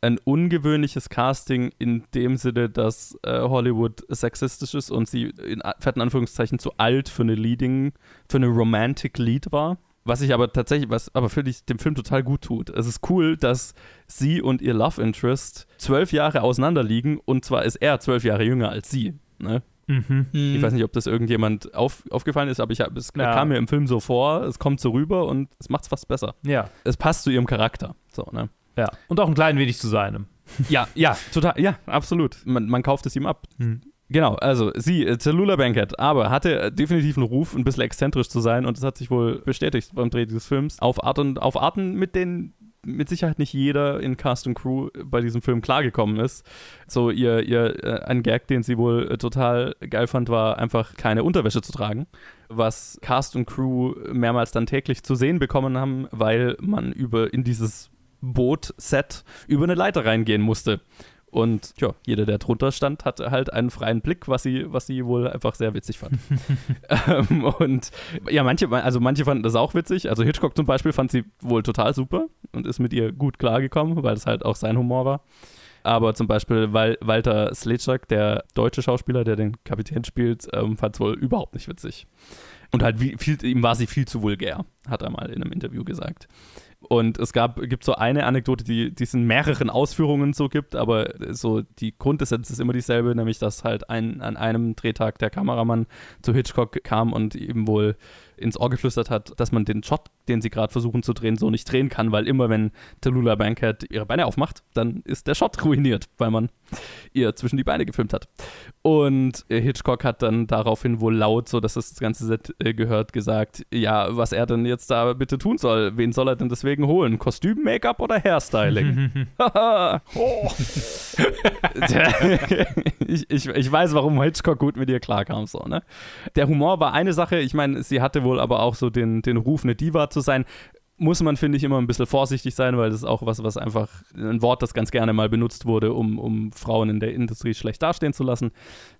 ein ungewöhnliches Casting in dem Sinne, dass äh, Hollywood sexistisch ist und sie in fetten Anführungszeichen zu alt für eine Leading, für eine Romantic Lead war. Was ich aber tatsächlich, was aber für dich dem Film total gut tut. Es ist cool, dass sie und ihr Love Interest zwölf Jahre auseinander liegen und zwar ist er zwölf Jahre jünger als sie. Ne? Mhm. Ich weiß nicht, ob das irgendjemand auf, aufgefallen ist, aber ich es Ja. kam mir im Film so vor, es kommt so rüber und es macht es fast besser. Ja, Es passt zu ihrem Charakter. So, ne? ja. Und auch ein klein wenig zu seinem. Ja, ja, total, ja, absolut. Man, man kauft es ihm ab. Hm. Genau, also sie, äh, Tallulah Bankhead, aber hatte äh, definitiv einen Ruf, ein bisschen exzentrisch zu sein und das hat sich wohl bestätigt beim Dreh dieses Films. Auf, Art und, auf Arten, mit denen mit Sicherheit nicht jeder in Cast und Crew bei diesem Film klargekommen ist. So ihr, ihr äh, ein Gag, den sie wohl äh, total geil fand, war einfach keine Unterwäsche zu tragen, was Cast und Crew mehrmals dann täglich zu sehen bekommen haben, weil man über in dieses Boot-Set über eine Leiter reingehen musste. Und ja, jeder, der drunter stand, hatte halt einen freien Blick, was sie, was sie wohl einfach sehr witzig fand. ähm, und ja, manche, also manche fanden das auch witzig. Also Hitchcock zum Beispiel fand sie wohl total super und ist mit ihr gut klargekommen, weil es halt auch sein Humor war. Aber zum Beispiel Wal Walter Slechak, der deutsche Schauspieler, der den Kapitän spielt, ähm, fand es wohl überhaupt nicht witzig. Und halt, wie, viel, ihm war sie viel zu vulgär, hat er mal in einem Interview gesagt. Und es gab, gibt so eine Anekdote, die, die es in mehreren Ausführungen so gibt, aber so die Grundessenz ist immer dieselbe, nämlich dass halt ein, an einem Drehtag der Kameramann zu Hitchcock kam und ihm wohl ins Ohr geflüstert hat, dass man den Shot, den sie gerade versuchen zu drehen, so nicht drehen kann, weil immer wenn Tallulah Bankhead ihre Beine aufmacht, dann ist der Shot ruiniert, weil man ihr zwischen die Beine gefilmt hat. Und äh, Hitchcock hat dann daraufhin wohl laut, so dass das, ganze Set äh, gehört, gesagt, ja, was er denn jetzt da bitte tun soll. Wen soll er denn deswegen holen? Kostüm, Make-up oder Hairstyling? Oh. ich, ich, ich weiß, warum Hitchcock gut mit ihr klarkam. So, ne? Der Humor war eine Sache, ich meine, sie hatte wohl aber auch so den, den Ruf, eine Diva zu sein muss man, finde ich, immer ein bisschen vorsichtig sein, weil das ist auch was, was einfach ein Wort, das ganz gerne mal benutzt wurde, um, um Frauen in der Industrie schlecht dastehen zu lassen,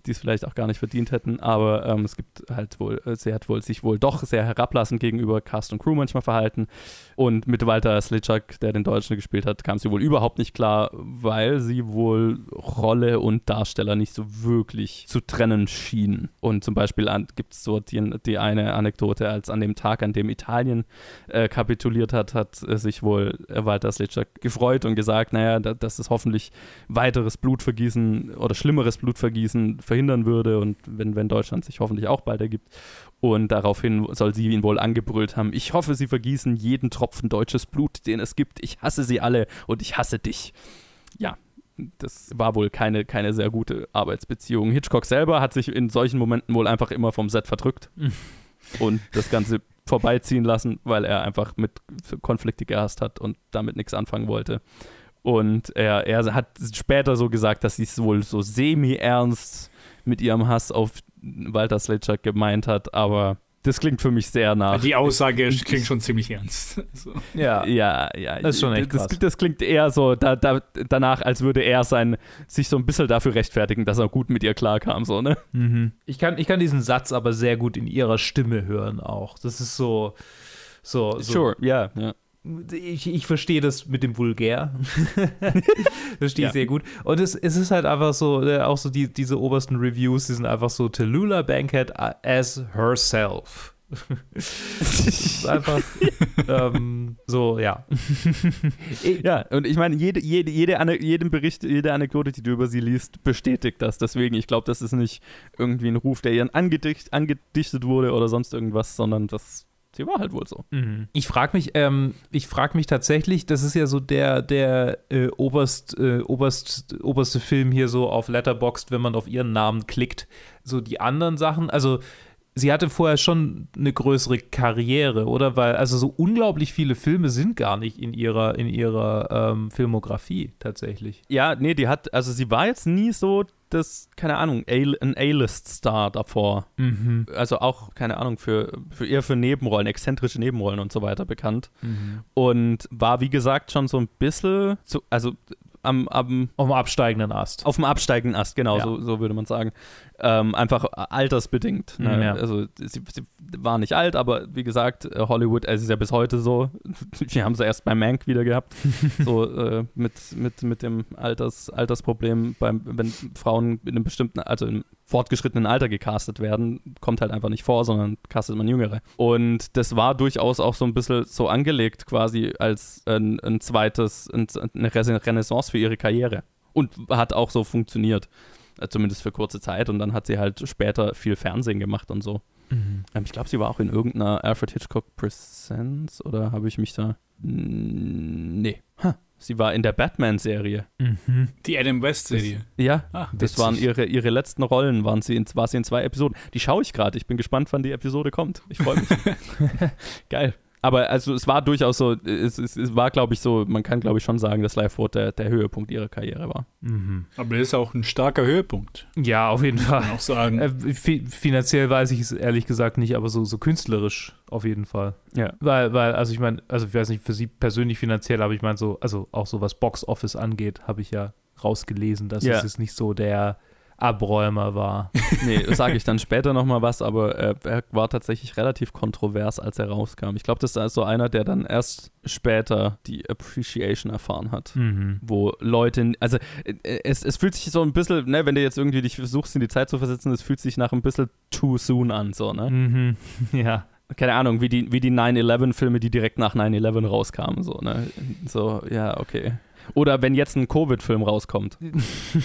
die es vielleicht auch gar nicht verdient hätten. Aber ähm, es gibt halt wohl, äh, sie hat wohl sich wohl doch sehr herablassend gegenüber Cast und Crew manchmal verhalten. Und mit Walter Slitschak, der den Deutschen gespielt hat, kam sie wohl überhaupt nicht klar, weil sie wohl Rolle und Darsteller nicht so wirklich zu trennen schien. Und zum Beispiel gibt es so die, die eine Anekdote, als an dem Tag, an dem Italien äh, kapituliert hat, hat äh, sich wohl Walter Slitschak gefreut und gesagt, naja, da, dass es hoffentlich weiteres Blutvergießen oder schlimmeres Blutvergießen verhindern würde und wenn, wenn Deutschland sich hoffentlich auch bald ergibt. Und daraufhin soll sie ihn wohl angebrüllt haben, ich hoffe, sie vergießen jeden Tropfen deutsches Blut, den es gibt. Ich hasse sie alle und ich hasse dich. Ja, das war wohl keine, keine sehr gute Arbeitsbeziehung. Hitchcock selber hat sich in solchen Momenten wohl einfach immer vom Set verdrückt und das Ganze vorbeiziehen lassen, weil er einfach mit Konflikte gehasst hat und damit nichts anfangen wollte. Und er, er hat später so gesagt, dass sie es wohl so semi-ernst mit ihrem Hass auf Walter Slitschak gemeint hat, aber das klingt für mich sehr nach. Die Aussage klingt schon ziemlich ernst. So. Ja. Ja, ja. Das ist schon echt das, krass. das klingt eher so da, da, danach, als würde er sein, sich so ein bisschen dafür rechtfertigen, dass er gut mit ihr klarkam, so, ne? Mhm. Ich, kann, ich kann diesen Satz aber sehr gut in ihrer Stimme hören auch. Das ist so. so, so Sure, ja, ja. Ich, ich verstehe das mit dem Vulgär. verstehe ich Ja. sehr gut. Und es, es ist halt einfach so, äh, auch so die, diese obersten Reviews, die sind einfach so Tallulah Bankhead as herself. einfach ähm, so, ja. ja, und ich meine, jede, jede, jede, Ane jeden Bericht, jede Anekdote, die du über sie liest, bestätigt das. Deswegen, ich glaube, das ist nicht irgendwie ein Ruf, der ihr angedicht, angedichtet wurde oder sonst irgendwas, sondern das sie war halt wohl so. Mhm. Ich frage mich, ähm, ich frage mich tatsächlich, das ist ja so der, der äh, oberst, äh, oberst, oberste Film hier so auf Letterboxd, wenn man auf ihren Namen klickt. So die anderen Sachen, also sie hatte vorher schon eine größere Karriere, oder? Weil, also so unglaublich viele Filme sind gar nicht in ihrer, in ihrer ähm, Filmografie tatsächlich. Ja, nee, die hat, also sie war jetzt nie so das, keine Ahnung, A ein A-List-Star davor. Mhm. Also auch, keine Ahnung, für, für eher für Nebenrollen, exzentrische Nebenrollen und so weiter bekannt. Mhm. Und war, wie gesagt, schon so ein bisschen, zu, also am, am, auf dem absteigenden Ast. Auf dem absteigenden Ast, genau, ja. so, so würde man sagen. Ähm, einfach altersbedingt. Ne? Ja. Also sie, sie, war nicht alt, aber wie gesagt, äh, Hollywood, es ist ja bis heute so. Wir haben sie erst bei Mank wieder gehabt. so äh, mit, mit, mit dem Alters, Altersproblem, beim, wenn Frauen in einem bestimmten, also im fortgeschrittenen Alter gecastet werden, kommt halt einfach nicht vor, sondern castet man Jüngere. Und das war durchaus auch so ein bisschen so angelegt, quasi als ein, ein zweites, ein, eine Renaissance für ihre Karriere. Und hat auch so funktioniert. Äh, zumindest für kurze Zeit. Und dann hat sie halt später viel Fernsehen gemacht und so. Mhm. Ähm, ich glaube, sie war auch in irgendeiner Alfred Hitchcock Presents oder habe ich mich da. Nee. Sie war in der Batman-Serie. Mhm. Die Adam West-Serie. Ja, ah, das waren ihre, ihre letzten Rollen, waren sie in, war sie in zwei Episoden. Die schaue ich gerade. Ich bin gespannt, wann die Episode kommt. Ich freue mich. Geil aber also es war durchaus so, es, es, es war, glaube ich, so, man kann, glaube ich, schon sagen, dass Live Road der, der Höhepunkt ihrer Karriere war. Mhm. Aber das ist auch ein starker Höhepunkt. Ja, auf jeden Fall. auch sagen. Äh, finanziell weiß ich es ehrlich gesagt nicht, aber so, so künstlerisch auf jeden Fall. Ja. Weil, weil, also ich meine, also ich weiß nicht, für sie persönlich finanziell, aber ich meine so, also auch so was Box Office angeht, habe ich ja rausgelesen, dass ja. es nicht so der Abräumer war. nee, sage ich dann später nochmal was, aber äh, er war tatsächlich relativ kontrovers, als er rauskam. Ich glaube, das ist so einer, der dann erst später die Appreciation erfahren hat. Mhm. Wo Leute, also äh, es, es fühlt sich so ein bisschen, ne, wenn du jetzt irgendwie dich versuchst, in die Zeit zu versetzen, es fühlt sich nach ein bisschen too soon an, so, ne? Mhm. Ja keine Ahnung, wie die, wie die 9-11-Filme, die direkt nach 9-11 rauskamen, so, ne? So, ja, okay. Oder wenn jetzt ein Covid-Film rauskommt.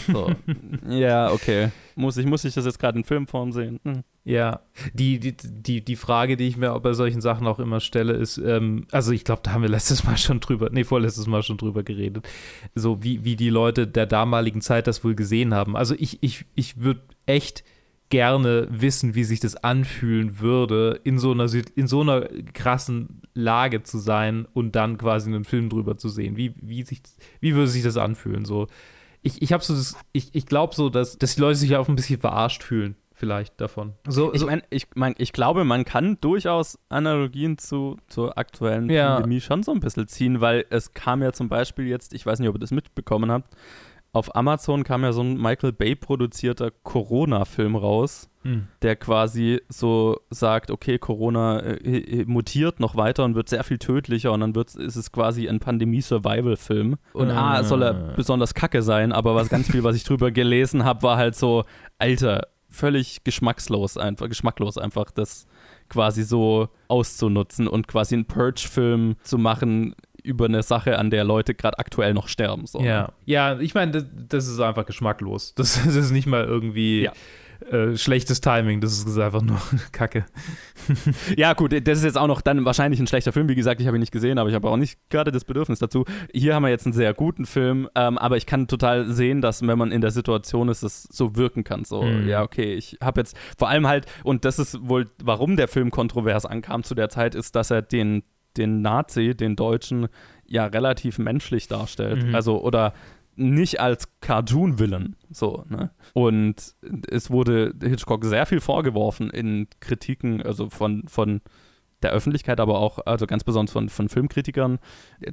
So. ja, okay. Muss ich, muss ich das jetzt gerade in Filmform sehen? Hm. Ja, die, die, die, die Frage, die ich mir bei solchen Sachen auch immer stelle, ist, ähm, also ich glaube, da haben wir letztes Mal schon drüber, nee, vorletztes Mal schon drüber geredet, so wie, wie die Leute der damaligen Zeit das wohl gesehen haben. Also ich, ich, ich würde echt gerne wissen, wie sich das anfühlen würde, in so einer, in so einer krassen Lage zu sein und dann quasi einen Film drüber zu sehen. Wie, wie, sich, wie würde sich das anfühlen? So, ich, ich habe so das, ich, ich glaube so, dass, dass die Leute sich auch ein bisschen verarscht fühlen vielleicht davon. So, ich meine, ich, mein, ich glaube, man kann durchaus Analogien zu, zur aktuellen ja. Pandemie schon so ein bisschen ziehen, weil es kam ja zum Beispiel jetzt, ich weiß nicht, ob ihr das mitbekommen habt, auf Amazon kam ja so ein Michael Bay produzierter Corona-Film raus, hm. der quasi so sagt, okay, Corona äh, mutiert noch weiter und wird sehr viel tödlicher und dann wird, ist es quasi ein Pandemie-Survival-Film. Und ah. ah, soll er besonders kacke sein, aber was ganz viel, was ich drüber gelesen habe, war halt so, Alter, völlig geschmackslos einfach, geschmacklos einfach, das quasi so auszunutzen und quasi einen Purge-Film zu machen, über eine Sache, an der Leute gerade aktuell noch sterben. So. Ja. ja, ich meine, das, das, ist einfach geschmacklos. Das, das ist nicht mal irgendwie. Ja. Äh, schlechtes Timing, das ist einfach nur Kacke. ja, gut, das ist jetzt auch noch dann wahrscheinlich ein schlechter Film. Wie gesagt, ich habe ihn nicht gesehen, aber ich habe auch nicht gerade das Bedürfnis dazu. Hier haben wir jetzt einen sehr guten Film, ähm, aber ich kann total sehen, dass wenn man in der Situation ist, es so wirken kann. So, mhm. ja, okay, ich habe jetzt vor allem halt, und das ist wohl, warum der Film kontrovers ankam zu der Zeit, ist, dass er den den Nazi, den Deutschen, ja relativ menschlich darstellt. Mhm. Also, oder nicht als Cartoon-Villain. So, ne? Und es wurde Hitchcock sehr viel vorgeworfen in Kritiken, also von, von der Öffentlichkeit, aber auch, also ganz besonders von, von Filmkritikern,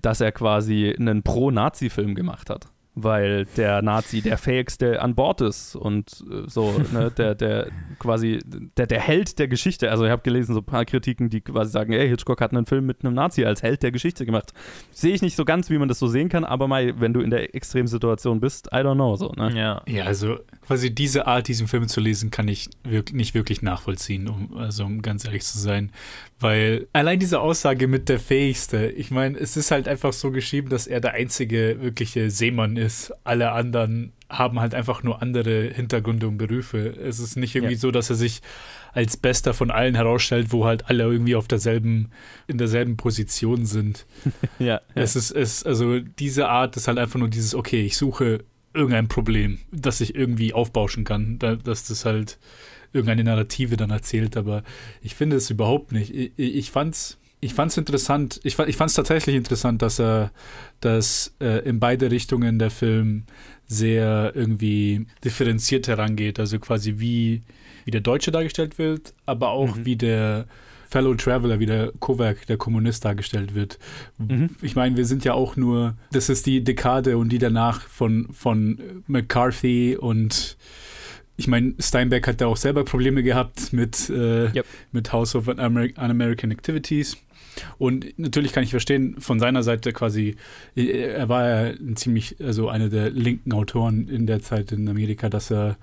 dass er quasi einen Pro-Nazi-Film gemacht hat. Weil der Nazi der fähigste an Bord ist und äh, so, ne, der, der quasi der, der Held der Geschichte. Also ich habe gelesen so ein paar Kritiken, die quasi sagen, ey, Hitchcock hat einen Film mit einem Nazi als Held der Geschichte gemacht. Sehe ich nicht so ganz, wie man das so sehen kann, aber mal, wenn du in der Extremsituation bist, I don't know, so, ne? Ja. Ja, also quasi diese Art, diesen Film zu lesen, kann ich wirk nicht wirklich nachvollziehen, um, also um ganz ehrlich zu sein. Weil allein diese Aussage mit der Fähigste, ich meine, es ist halt einfach so geschrieben, dass er der einzige wirkliche Seemann ist. Alle anderen haben halt einfach nur andere Hintergründe und Berufe. Es ist nicht irgendwie Ja. so, dass er sich als Bester von allen herausstellt, wo halt alle irgendwie auf derselben, in derselben Position sind. Ja, ja. Es ist, es, also diese Art ist halt einfach nur dieses, okay, ich suche irgendein Problem, das ich irgendwie aufbauschen kann, da, dass das halt irgendeine Narrative dann erzählt, aber ich finde es überhaupt nicht. Ich, ich ich fand's, ich fand's interessant, ich, fa- ich fand's tatsächlich interessant, dass er, dass äh, in beide Richtungen der Film sehr irgendwie differenziert herangeht, also quasi wie, wie der Deutsche dargestellt wird, aber auch Mhm. wie der Fellow Traveler, wie der Kovac, der Kommunist dargestellt wird. Mhm. Ich meine, wir sind ja auch nur, das ist die Dekade und die danach von, von McCarthy und ich meine, Steinbeck hat da auch selber Probleme gehabt mit, äh, Yep. mit House of Amer Un-American Activities. Und natürlich kann ich verstehen, von seiner Seite quasi, äh, er war ja ein ziemlich, also einer der linken Autoren in der Zeit in Amerika, dass er,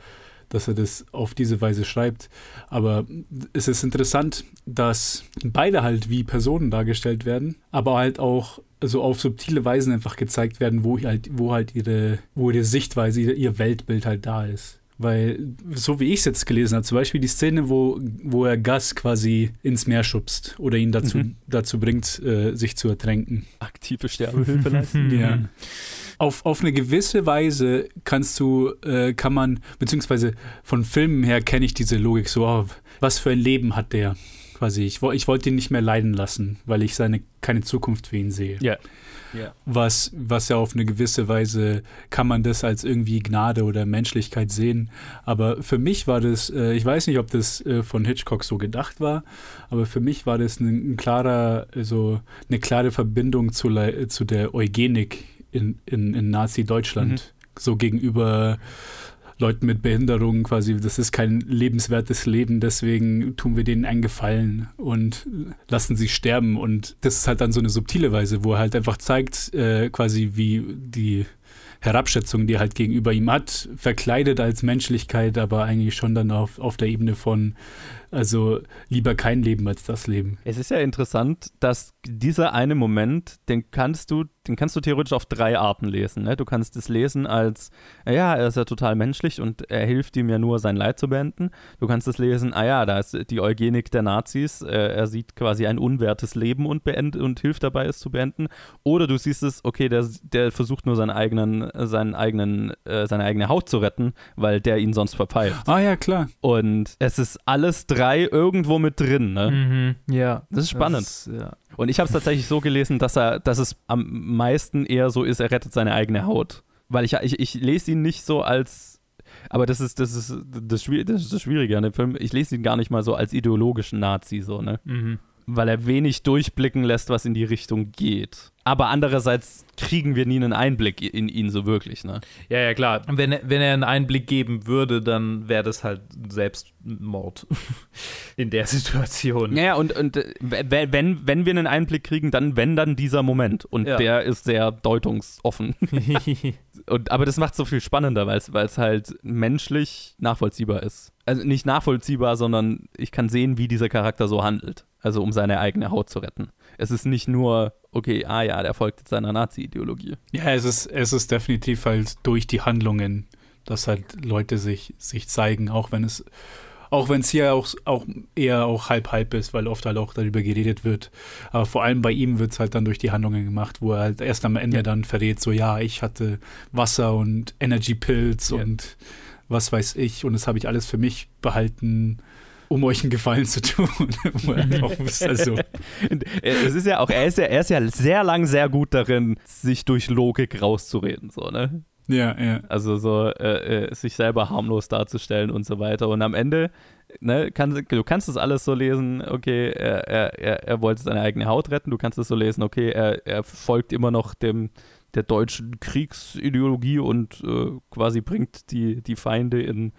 dass er das auf diese Weise schreibt. Aber es ist interessant, dass beide halt wie Personen dargestellt werden, aber halt auch so auf subtile Weisen einfach gezeigt werden, wo halt, wo halt ihre, wo ihre Sichtweise, ihr, Weltbild halt da ist. Weil, so wie ich es jetzt gelesen habe, zum Beispiel die Szene, wo, wo er Gus quasi ins Meer schubst oder ihn dazu, Mhm. dazu bringt, äh, sich zu ertränken. Aktive Sterbehilfe leisten. Ja. Auf, auf eine gewisse Weise kannst du, äh, kann man, beziehungsweise von Filmen her kenne ich diese Logik so, oh, was für ein Leben hat der? Quasi, ich, ich wollte ihn nicht mehr leiden lassen, weil ich seine keine Zukunft für ihn sehe. Ja. Ja. Was, was ja auf eine gewisse Weise kann man das als irgendwie Gnade oder Menschlichkeit sehen. Aber für mich war das, äh, ich weiß nicht, ob das äh, von Hitchcock so gedacht war, aber für mich war das ein, ein klarer, also eine klare Verbindung zu, zu der Eugenik in, in, in Nazi-Deutschland. So gegenüber Leuten mit Behinderungen quasi, das ist kein lebenswertes Leben, deswegen tun wir denen einen Gefallen und lassen sie sterben. Und das ist halt dann so eine subtile Weise, wo er halt einfach zeigt, äh, quasi wie die Herabschätzung, die er halt gegenüber ihm hat, verkleidet als Menschlichkeit, aber eigentlich schon dann auf, auf der Ebene von, also lieber kein Leben als das Leben. Es ist ja interessant, dass dieser eine Moment, den kannst du, den kannst du theoretisch auf drei Arten lesen. Ne? Du kannst es lesen als, ja, er ist ja total menschlich und er hilft ihm ja nur, sein Leid zu beenden. Du kannst es lesen, ah ja, da ist die Eugenik der Nazis, äh, er sieht quasi ein unwertes Leben und, beend und hilft dabei, es zu beenden. Oder du siehst es, okay, der, der versucht nur seinen eigenen, seinen eigenen, äh, seine eigene Haut zu retten, weil der ihn sonst verpfeift. Ah ja, klar. Und es ist alles drei irgendwo mit drin, ne? Mhm. Ja. Das ist spannend. Das, ja. Und ich habe es tatsächlich so gelesen, dass er, dass es am meisten eher so ist, er rettet seine eigene Haut. Weil ich, ich, ich lese ihn nicht so als, aber das ist das, ist das, Schwier- das, ist das Schwierige an dem Film, ich lese ihn gar nicht mal so als ideologischen Nazi, so, ne? Mhm. Weil er wenig durchblicken lässt, was in die Richtung geht. Aber andererseits kriegen wir nie einen Einblick in ihn so wirklich, ne? Ja, ja, klar. Wenn, er- wenn er einen Einblick geben würde, dann wäre das halt Selbstmord in der Situation. Naja, und, und äh, wenn, wenn, wenn wir einen Einblick kriegen, dann wenn dann dieser Moment. Und Ja. der ist sehr deutungsoffen. Und, aber das macht es so viel spannender, weil es halt menschlich nachvollziehbar ist. Also nicht nachvollziehbar, sondern ich kann sehen, wie dieser Charakter so handelt. Also um seine eigene Haut zu retten. Es ist nicht nur, okay, ah ja, der folgt jetzt seiner Nazi-Ideologie. Ja, es ist, es ist definitiv halt durch die Handlungen, dass halt Leute sich, sich zeigen, auch wenn es auch wenn es hier auch, auch eher auch halb-halb ist, weil oft halt auch darüber geredet wird. Aber vor allem bei ihm wird es halt dann durch die Handlungen gemacht, wo er halt erst am Ende Ja. dann verrät, so ja, ich hatte Wasser und Energy Pills Ja. und was weiß ich und das habe ich alles für mich behalten, um euch einen Gefallen zu tun. Also, es ist ja auch, er ist ja, er ist ja sehr lang sehr gut darin, sich durch Logik rauszureden, so, ne? ja, ja. Also so äh, äh, sich selber harmlos darzustellen und so weiter. Und am Ende, ne, kann, du kannst das alles so lesen, okay, er, er, er, wollte seine eigene Haut retten, du kannst es so lesen, okay, er, er folgt immer noch dem, der deutschen Kriegsideologie und äh, quasi bringt die, die Feinde in,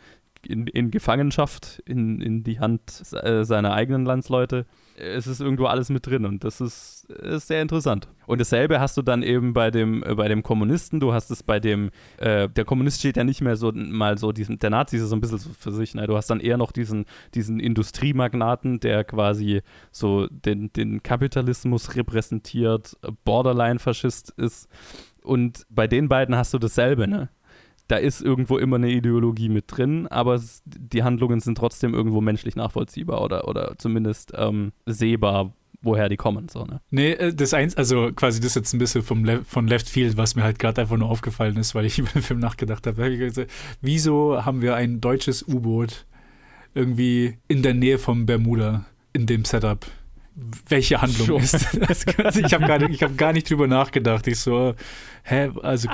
in, in Gefangenschaft, in, in die Hand äh, seiner eigenen Landsleute. Es ist irgendwo alles mit drin und das ist, ist sehr interessant. Und dasselbe hast du dann eben bei dem, äh, bei dem Kommunisten, du hast es bei dem, äh, der Kommunist steht ja nicht mehr so mal so, diesen, der Nazi ist so ein bisschen so für sich, ne? du hast dann eher noch diesen, diesen Industriemagnaten, der quasi so den, den Kapitalismus repräsentiert, Borderline-Faschist ist. Und bei den beiden hast du dasselbe, ne? Da ist irgendwo immer eine Ideologie mit drin, aber es, die Handlungen sind trotzdem irgendwo menschlich nachvollziehbar oder, oder zumindest ähm, sehbar, woher die kommen. So, ne? Nee, äh, das eins, also quasi das jetzt ein bisschen vom Le von Left Field, was mir halt gerade einfach nur aufgefallen ist, weil ich über den Film nachgedacht habe. Wieso haben wir ein deutsches U-Boot irgendwie in der Nähe vom Bermuda in dem Setup? Welche Handlung ist. Also ich habe gar, nicht, hab gar nicht drüber nachgedacht. Ich so, hä, also,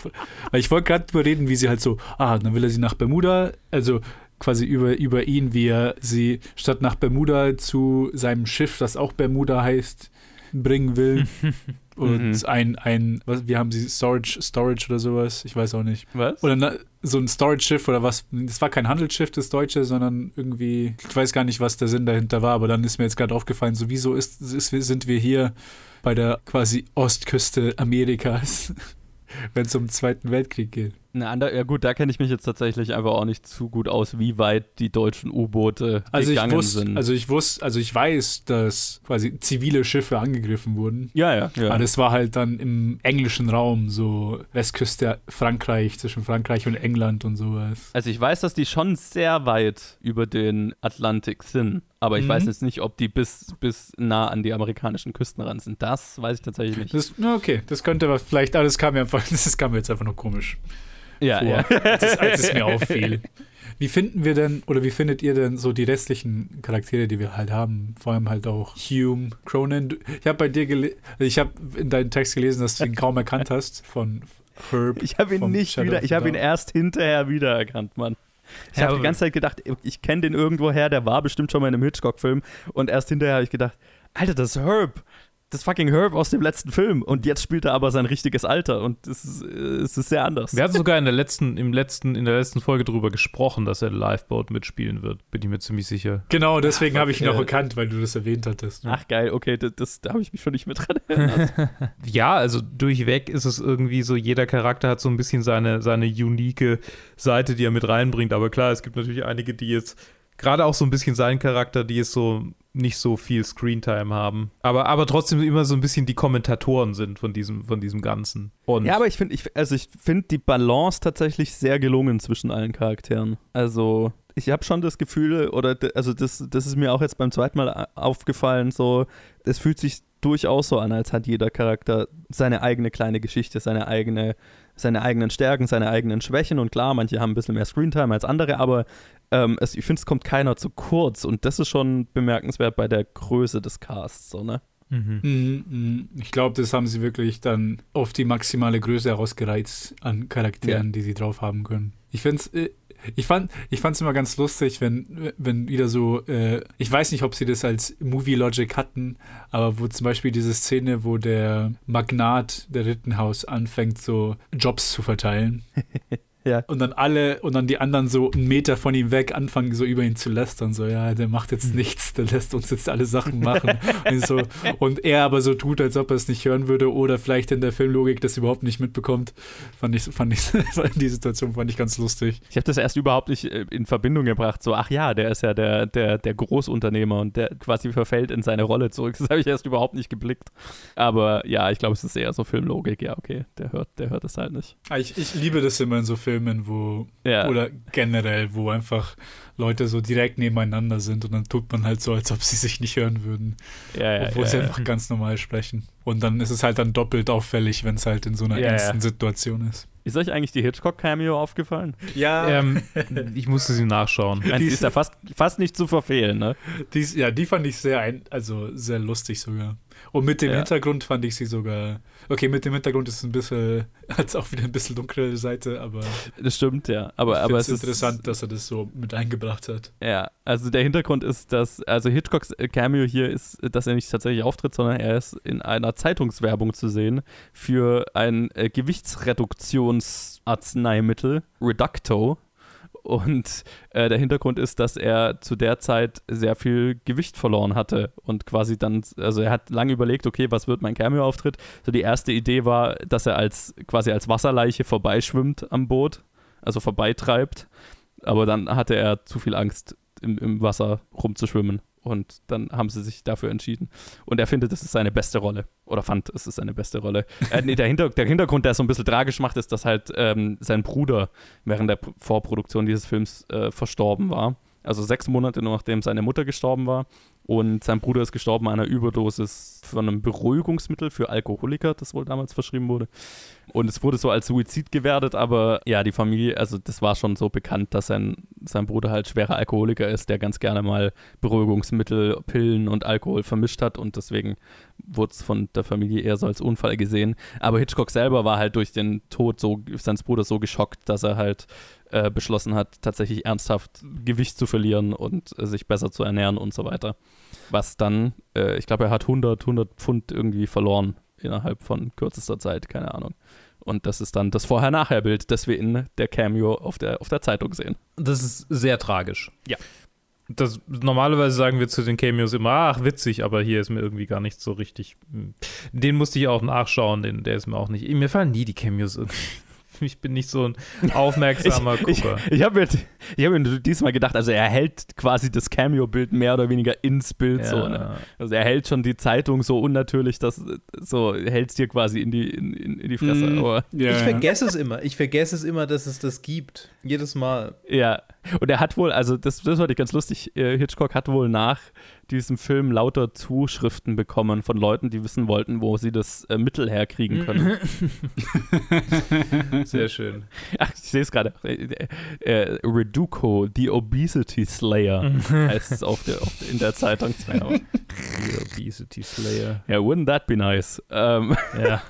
weil ich wollte gerade drüber reden, wie sie halt so, ah, dann will er sie nach Bermuda, also quasi über, über ihn, wie er sie statt nach Bermuda zu seinem Schiff, das auch Bermuda heißt, bringen will. Und mhm. ein, ein, was, wie haben sie Storage, Storage oder sowas? Ich weiß auch nicht. Was? Oder na, so ein Storage-Schiff oder was? Das war kein Handelsschiff, das Deutsche, sondern irgendwie, ich weiß gar nicht, was der Sinn dahinter war, aber dann ist mir jetzt gerade aufgefallen, so wieso ist, ist, sind wir hier bei der quasi Ostküste Amerikas, wenn es um den Zweiten Weltkrieg geht? Eine andere, ja gut, da kenne ich mich jetzt tatsächlich einfach auch nicht zu gut aus, wie weit die deutschen U-Boote also gegangen ich wusst, sind. Also ich wusste, also ich weiß, dass quasi zivile Schiffe angegriffen wurden. Ja, ja, ja. Aber das war halt dann im englischen Raum, so Westküste Frankreich, zwischen Frankreich und England und sowas. Also ich weiß, dass die schon sehr weit über den Atlantik sind. Aber ich mhm. weiß jetzt nicht, ob die bis, bis nah an die amerikanischen Küsten ran sind. Das weiß ich tatsächlich nicht. Das, okay, das könnte aber vielleicht, alles kam mir einfach, das kam mir jetzt einfach nur komisch ja, vor, ja. Als, es, als es mir auffiel. Wie finden wir denn, oder wie findet ihr denn so die restlichen Charaktere, die wir halt haben? Vor allem halt auch Hume, Cronin. Ich habe bei dir gelesen, ich habe in deinem Text gelesen, dass du ihn kaum erkannt hast von Herb. Ich habe ihn nicht Shadow wieder, ich habe ihn erst hinterher wiedererkannt, Mann. Ich ja, habe die ganze Zeit gedacht, ich kenne den irgendwoher, der war bestimmt schon mal in einem Hitchcock-Film. Und erst hinterher habe ich gedacht, Alter, das ist Herb das fucking Herb aus dem letzten Film und jetzt spielt er aber sein richtiges Alter und es ist, es ist sehr anders. Wir hatten sogar in der letzten, im letzten, in der letzten Folge darüber gesprochen, dass er Lifeboat mitspielen wird. Bin ich mir ziemlich sicher. Genau, deswegen habe ich ihn auch erkannt, weil du das erwähnt hattest. Ne? Ach geil, okay, das, das da habe ich mich schon nicht mehr dran erinnert. ja, also durchweg ist es irgendwie so, jeder Charakter hat so ein bisschen seine, seine unique Seite, die er mit reinbringt. Aber klar, es gibt natürlich einige, die jetzt gerade auch so ein bisschen seinen Charakter, die es so nicht so viel Screentime haben. Aber, aber trotzdem immer so ein bisschen die Kommentatoren sind von diesem, von diesem Ganzen. Und ja, aber ich finde, ich, also ich finde die Balance tatsächlich sehr gelungen zwischen allen Charakteren. Also ich habe schon das Gefühl, oder also das, das ist mir auch jetzt beim zweiten Mal aufgefallen, so, es fühlt sich durchaus so an, als hat jeder Charakter seine eigene kleine Geschichte, seine eigene, seine eigenen Stärken, seine eigenen Schwächen und klar, manche haben ein bisschen mehr Screentime als andere, aber ähm, es, ich finde, es kommt keiner zu kurz und das ist schon bemerkenswert bei der Größe des Casts, so, ne? Mhm. Mhm, mhm. Ich glaube, das haben sie wirklich dann auf die maximale Größe herausgereizt an Charakteren, ja. die sie drauf haben können. Ich finde es äh, ich fand ich fand's immer ganz lustig, wenn, wenn wieder so, äh, ich weiß nicht, ob sie das als Movie Logic hatten, aber wo zum Beispiel diese Szene, wo der Magnat der Rittenhaus anfängt, so Jobs zu verteilen. Ja. Und dann alle und dann die anderen so einen Meter von ihm weg anfangen, so über ihn zu lästern. So, ja, der macht jetzt hm. nichts, der lässt uns jetzt alle Sachen machen. und, so, und er aber so tut, als ob er es nicht hören würde oder vielleicht in der Filmlogik das überhaupt nicht mitbekommt. Fand ich, fand ich, die Situation fand ich ganz lustig. Ich habe das erst überhaupt nicht äh, in Verbindung gebracht. So, ach ja, der ist ja der, der, der Großunternehmer und der quasi verfällt in seine Rolle zurück. Das habe ich erst überhaupt nicht geblickt. Aber ja, ich glaube, es ist eher so Filmlogik. Ja, okay, der hört, der hört es halt nicht. Ah, ich, ich liebe das immer in so Filmen Filmen, wo ja. oder generell, wo einfach Leute so direkt nebeneinander sind und dann tut man halt so, als ob sie sich nicht hören würden. Ja, ja, obwohl sie einfach ganz normal sprechen. Und dann ist es halt dann doppelt auffällig, wenn es halt in so einer ernsten Situation ist. Ist euch eigentlich die Hitchcock-Cameo aufgefallen? Ja. Ähm, ich musste sie nachschauen. die ist ja fast, fast nicht zu verfehlen, ne? Die, ja, die fand ich sehr, ein, also sehr lustig sogar. Und mit dem Ja. Hintergrund fand ich sie sogar. Okay, mit dem Hintergrund ist es ein bisschen, hat es auch wieder ein bisschen dunklere Seite, aber, Das stimmt, ja. Aber, aber es ist interessant, dass er das so mit eingebracht hat. Ja, also der Hintergrund ist, dass, also Hitchcocks äh, Cameo hier ist, dass er nicht tatsächlich auftritt, sondern er ist in einer Zeitungswerbung zu sehen für ein äh, Gewichtsreduktionsarzneimittel, Reducto. Und äh, der Hintergrund ist, dass er zu der Zeit sehr viel Gewicht verloren hatte und quasi dann, also er hat lange überlegt, okay, was wird mein Cameo-Auftritt? So die erste Idee war, dass er als quasi als Wasserleiche vorbeischwimmt am Boot, also vorbeitreibt. Aber dann hatte er zu viel Angst, im, im Wasser rumzuschwimmen. Und dann haben sie sich dafür entschieden. Und er findet, das ist seine beste Rolle. Oder fand, es ist seine beste Rolle. äh, nee, der, Hinter der Hintergrund, der so ein bisschen tragisch macht, ist, dass halt ähm, sein Bruder während der P- Vorproduktion dieses Films äh, verstorben war. Also sechs Monate nachdem seine Mutter gestorben war. Und sein Bruder ist gestorben an einer Überdosis von einem Beruhigungsmittel für Alkoholiker, das wohl damals verschrieben wurde. Und es wurde so als Suizid gewertet, aber ja, die Familie, also das war schon so bekannt, dass sein, sein Bruder halt schwerer Alkoholiker ist, der ganz gerne mal Beruhigungsmittel, Pillen und Alkohol vermischt hat und deswegen wurde es von der Familie eher so als Unfall gesehen. Aber Hitchcock selber war halt durch den Tod so, seines Bruders so geschockt, dass er halt äh, beschlossen hat, tatsächlich ernsthaft Gewicht zu verlieren und äh, sich besser zu ernähren und so weiter. Was dann, äh, ich glaube, er hat 100, 100 Pfund irgendwie verloren innerhalb von kürzester Zeit, keine Ahnung. Und das ist dann das Vorher-Nachher-Bild, das wir in der Cameo auf der, auf der Zeitung sehen. Das ist sehr tragisch. Ja. Das, normalerweise sagen wir zu den Cameos immer, ach, witzig, aber hier ist mir irgendwie gar nicht so richtig. hm. Den musste ich auch nachschauen, den, der ist mir auch nicht. Mir fallen nie die Cameos irgendwie. Ich bin nicht so ein aufmerksamer ich Gucker. ich habe mir, ich hab mir diesmal gedacht, also er hält quasi das Cameo-Bild mehr oder weniger ins Bild so. Ne? Also er hält schon die Zeitung so unnatürlich, dass so hält es dir quasi in die, in, in, die Fresse. Mm. Ja, ich ja. vergesse es immer. Ich vergesse es immer, dass es das gibt. Jedes Mal. Ja, und er hat wohl, also das, das fand ich ganz lustig, äh, Hitchcock hat wohl nach diesem Film lauter Zuschriften bekommen von Leuten, die wissen wollten, wo sie das äh, Mittel herkriegen können. Sehr schön. Ach, ich sehe es gerade. Äh, äh, Reduco, the Obesity Slayer, heißt es auf der, auf, in der Zeitung. Die Obesity Slayer. ja, wouldn't that be nice? Ähm, Ja.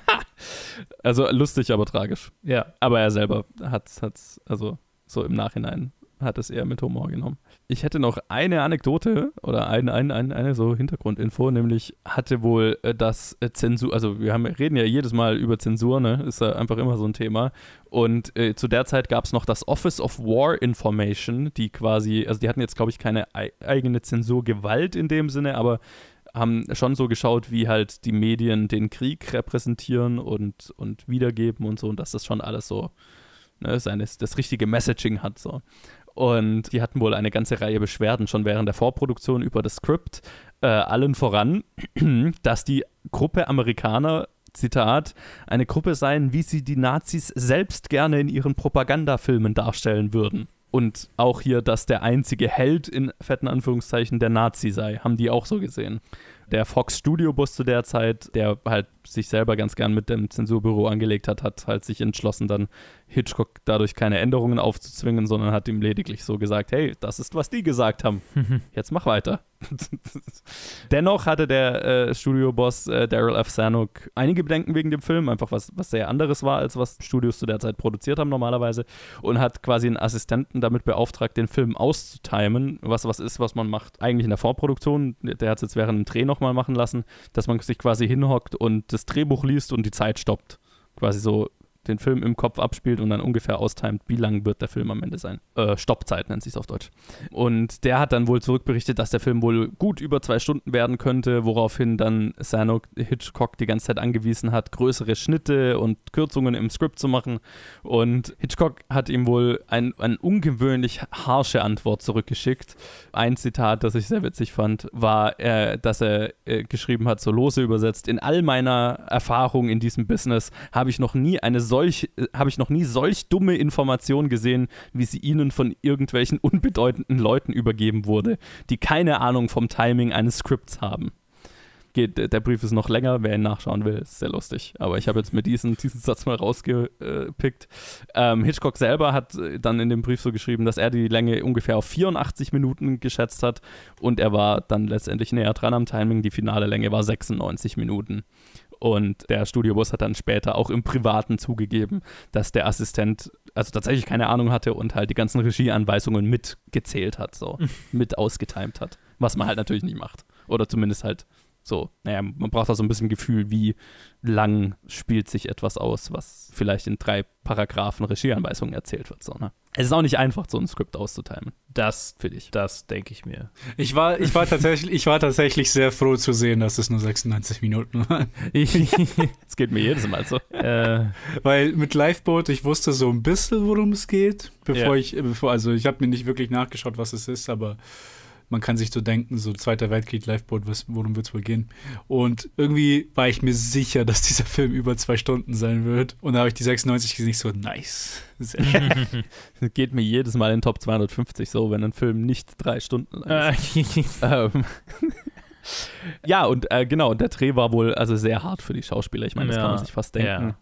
also lustig, aber tragisch. ja. Aber er selber hat es, also so im Nachhinein hat es eher mit Humor genommen. Ich hätte noch eine Anekdote oder ein, ein, ein, eine so Hintergrundinfo, nämlich hatte wohl äh, das äh, Zensur, also wir haben, reden ja jedes Mal über Zensur, ne? Ist ja einfach immer so ein Thema. Und äh, zu der Zeit gab es noch das Office of War Information, die quasi, also die hatten jetzt, glaube ich, keine ei eigene Zensurgewalt in dem Sinne, aber haben schon so geschaut, wie halt die Medien den Krieg repräsentieren und, und wiedergeben und so, und dass das schon alles so ne, seines, das richtige Messaging hat. So. Und die hatten wohl eine ganze Reihe Beschwerden schon während der Vorproduktion über das Skript. Äh, allen voran, dass die Gruppe Amerikaner, Zitat, eine Gruppe seien, wie sie die Nazis selbst gerne in ihren Propagandafilmen darstellen würden. Und auch hier, dass der einzige Held in fetten Anführungszeichen der Nazi sei, haben die auch so gesehen. Der Fox Studio Bus zu der Zeit, der halt sich selber ganz gern mit dem Zensurbüro angelegt hat, hat halt sich entschlossen, dann Hitchcock dadurch keine Änderungen aufzuzwingen, sondern hat ihm lediglich so gesagt, hey, das ist, was die gesagt haben. Jetzt mach weiter. Dennoch hatte der äh, Studioboss äh, Daryl F. Zanuck einige Bedenken wegen dem Film, einfach was, was sehr anderes war, als was Studios zu der Zeit produziert haben normalerweise und hat quasi einen Assistenten damit beauftragt, den Film auszutimen, was was ist, was man macht eigentlich in der Vorproduktion. Der hat es jetzt während dem Dreh nochmal machen lassen, dass man sich quasi hinhockt und das Drehbuch liest und die Zeit stoppt. Quasi so den Film im Kopf abspielt und dann ungefähr austimet, wie lang wird der Film am Ende sein. Äh, Stoppzeit nennt sich es auf Deutsch. Und der hat dann wohl zurückberichtet, dass der Film wohl gut über zwei Stunden werden könnte, woraufhin dann Zanuck Hitchcock die ganze Zeit angewiesen hat, größere Schnitte und Kürzungen im Skript zu machen. Und Hitchcock hat ihm wohl ein, eine ungewöhnlich harsche Antwort zurückgeschickt. Ein Zitat, das ich sehr witzig fand, war, äh, dass er äh, geschrieben hat, so lose übersetzt, in all meiner Erfahrung in diesem Business habe ich noch nie eine solch, äh, habe ich noch nie solch dumme Information gesehen, wie sie ihnen von irgendwelchen unbedeutenden Leuten übergeben wurde, die keine Ahnung vom Timing eines Skripts haben. geht, der Brief ist noch länger, wer ihn nachschauen will, ist sehr lustig. Aber ich habe jetzt mir diesen, diesen Satz mal rausgepickt. Ähm, Hitchcock selber hat dann in dem Brief so geschrieben, dass er die Länge ungefähr auf 84 Minuten geschätzt hat und er war dann letztendlich näher dran am Timing. Die finale Länge war 96 Minuten. Und der Studiobus hat dann später auch im Privaten zugegeben, dass der Assistent also tatsächlich keine Ahnung hatte und halt die ganzen Regieanweisungen mitgezählt hat, so mit ausgetimt hat. Was man halt natürlich nicht macht. Oder zumindest halt so, naja, man braucht da so ein bisschen Gefühl, wie lang spielt sich etwas aus, was vielleicht in drei Paragraphen Regieanweisungen erzählt wird. So, ne? Es ist auch nicht einfach, so ein Skript auszutimen. Das für dich. Das denke ich mir. Ich war, ich, war tatsächlich, ich war tatsächlich sehr froh zu sehen, dass es nur 96 Minuten waren. Es geht mir jedes Mal so. Äh, Weil mit Lifeboat, ich wusste so ein bisschen, worum es geht, bevor Ja. ich, bevor, also ich habe mir nicht wirklich nachgeschaut, was es ist, aber man kann sich so denken, so Zweiter Weltkrieg, Lifeboat, worum wird es wohl gehen? Und irgendwie war ich mir sicher, dass dieser Film über zwei Stunden sein wird. Und da habe ich die 96 gesehen, ich so, nice. Sehr schön. Geht mir jedes Mal in Top 250 so, wenn ein Film nicht drei Stunden lang ist. äh, Ähm, ja, und äh, genau, und der Dreh war wohl also sehr hart für die Schauspieler. Ich meine, das Ja, kann man sich fast denken, ja.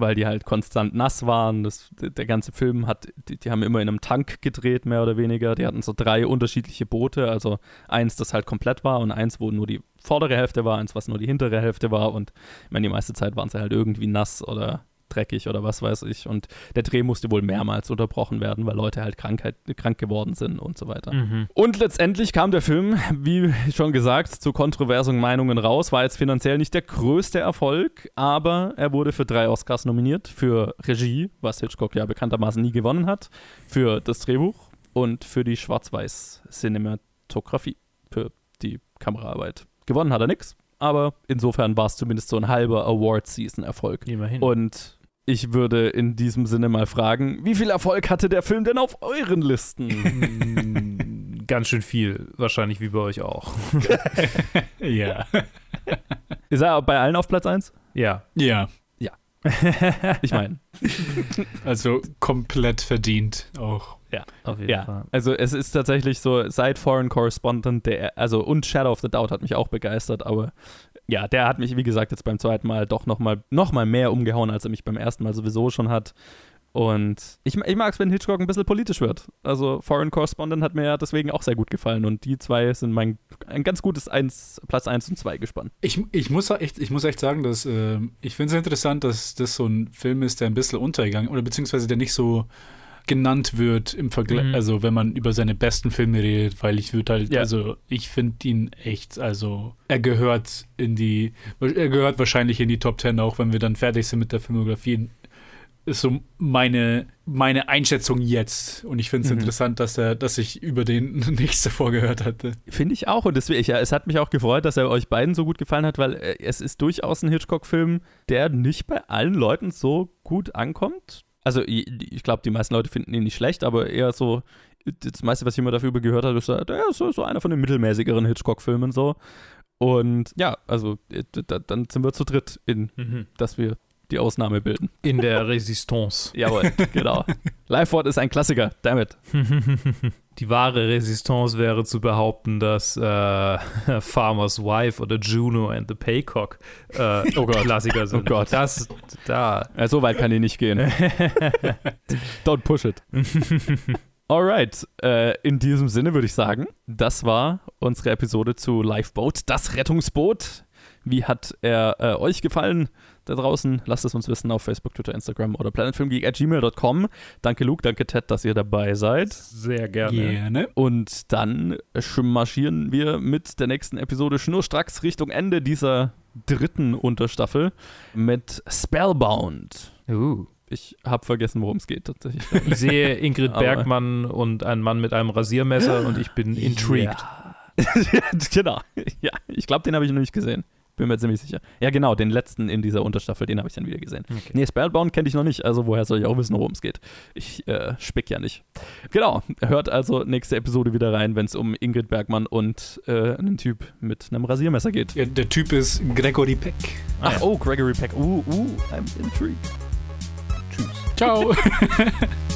Weil die halt konstant nass waren. Das, der ganze Film hat, die, die haben immer in einem Tank gedreht, mehr oder weniger. Die hatten so drei unterschiedliche Boote, also eins, das halt komplett war und eins, wo nur die vordere Hälfte war, eins, was nur die hintere Hälfte war. Und ich meine, die meiste Zeit waren sie halt irgendwie nass oder dreckig oder was weiß ich. Und der Dreh musste wohl mehrmals unterbrochen werden, weil Leute halt Krankheit, krank geworden sind und so weiter. mhm. Und letztendlich kam der Film, wie schon gesagt, zu kontroversen Meinungen raus. War jetzt finanziell nicht der größte Erfolg, aber er wurde für drei Oscars nominiert. Für Regie, was Hitchcock ja bekanntermaßen nie gewonnen hat, für das Drehbuch und für die Schwarz-Weiß-Cinematografie, für die Kameraarbeit. Gewonnen hat er nichts, aber insofern war es zumindest so ein halber Award-Season-Erfolg. Immerhin. Und ich würde in diesem Sinne mal fragen, wie viel Erfolg hatte der Film denn auf euren Listen? Mm, Ganz schön viel. Wahrscheinlich wie bei euch auch. ja. Ist er bei allen auf Platz 1? Ja. Ja. Ich meine, Also komplett verdient auch. Auf jeden ja. Fall. Also es ist tatsächlich so, seit Foreign Correspondent, der, also und Shadow of the Doubt hat mich auch begeistert, aber ja, der hat mich, wie gesagt, jetzt beim zweiten Mal doch nochmal noch mal mehr umgehauen, als er mich beim ersten Mal sowieso schon hat. Und ich, ich mag es, wenn Hitchcock ein bisschen politisch wird. Also Foreign Correspondent hat mir ja deswegen auch sehr gut gefallen und die zwei sind mein ein ganz gutes eins, Platz 1 und 2 gespannt. Ich, ich, muss echt, ich muss echt sagen, dass äh, ich finde es interessant, dass das so ein Film ist, der ein bisschen untergegangen oder beziehungsweise der nicht so genannt wird im Vergleich, Mhm. also wenn man über seine besten Filme redet, weil ich würde halt, Ja. also ich finde ihn echt, also er gehört in die, er gehört wahrscheinlich in die Top 10, auch wenn wir dann fertig sind mit der Filmografie. Ist so meine, meine Einschätzung jetzt. Und ich finde es Mhm. interessant, dass er, dass ich über den nichts davor gehört hatte. Finde ich auch. Und deswegen, ja, es hat mich auch gefreut, dass er euch beiden so gut gefallen hat, weil äh, es ist durchaus ein Hitchcock-Film, der nicht bei allen Leuten so gut ankommt. Also, ich, ich glaube, die meisten Leute finden ihn nicht schlecht, aber eher so, das meiste, was ich immer dafür gehört habe, ist, der ist so, so einer von den mittelmäßigeren Hitchcock-Filmen so. Und ja, also, äh, da, dann sind wir zu dritt, in, Mhm. dass wir die Ausnahme bilden. In der Resistance. Jawohl, genau. Lifeword ist ein Klassiker, damit. Die wahre Resistance wäre zu behaupten, dass äh, Farmer's Wife oder Juno and the Paycock äh, Oh Gott. Klassiker sind. Oh Gott. Das, da. Ja, so weit kann die nicht gehen. Don't push it. Alright, äh, in diesem Sinne würde ich sagen, das war unsere Episode zu Lifeboat, das Rettungsboot. Wie hat er äh, euch gefallen da draußen? Lasst es uns wissen auf Facebook, Twitter, Instagram oder planetfilmgeek.gmail.com. Danke Luke, danke Ted, dass ihr dabei seid. Sehr gerne. Gerne. Und dann marschieren wir mit der nächsten Episode schnurstracks Richtung Ende dieser dritten Unterstaffel mit Spellbound. Uh. Ich habe vergessen, worum es geht tatsächlich. Ich sehe Ingrid Bergmann und einen Mann mit einem Rasiermesser und ich bin intrigued. Ja. genau. Ja, ich glaube, den habe ich noch nicht gesehen. Bin mir ziemlich sicher. Ja, genau, den letzten in dieser Unterstaffel, den habe ich dann wieder gesehen. Okay. Nee, Spellbound kenne ich noch nicht, also woher soll ich auch wissen, worum es geht? Ich äh, spick ja nicht. Genau, hört also nächste Episode wieder rein, wenn es um Ingrid Bergmann und äh, einen Typ mit einem Rasiermesser geht. Ja, der Typ ist Gregory Peck. Ach, ja. oh, Gregory Peck. Uh, uh, I'm intrigued. Tschüss. Ciao.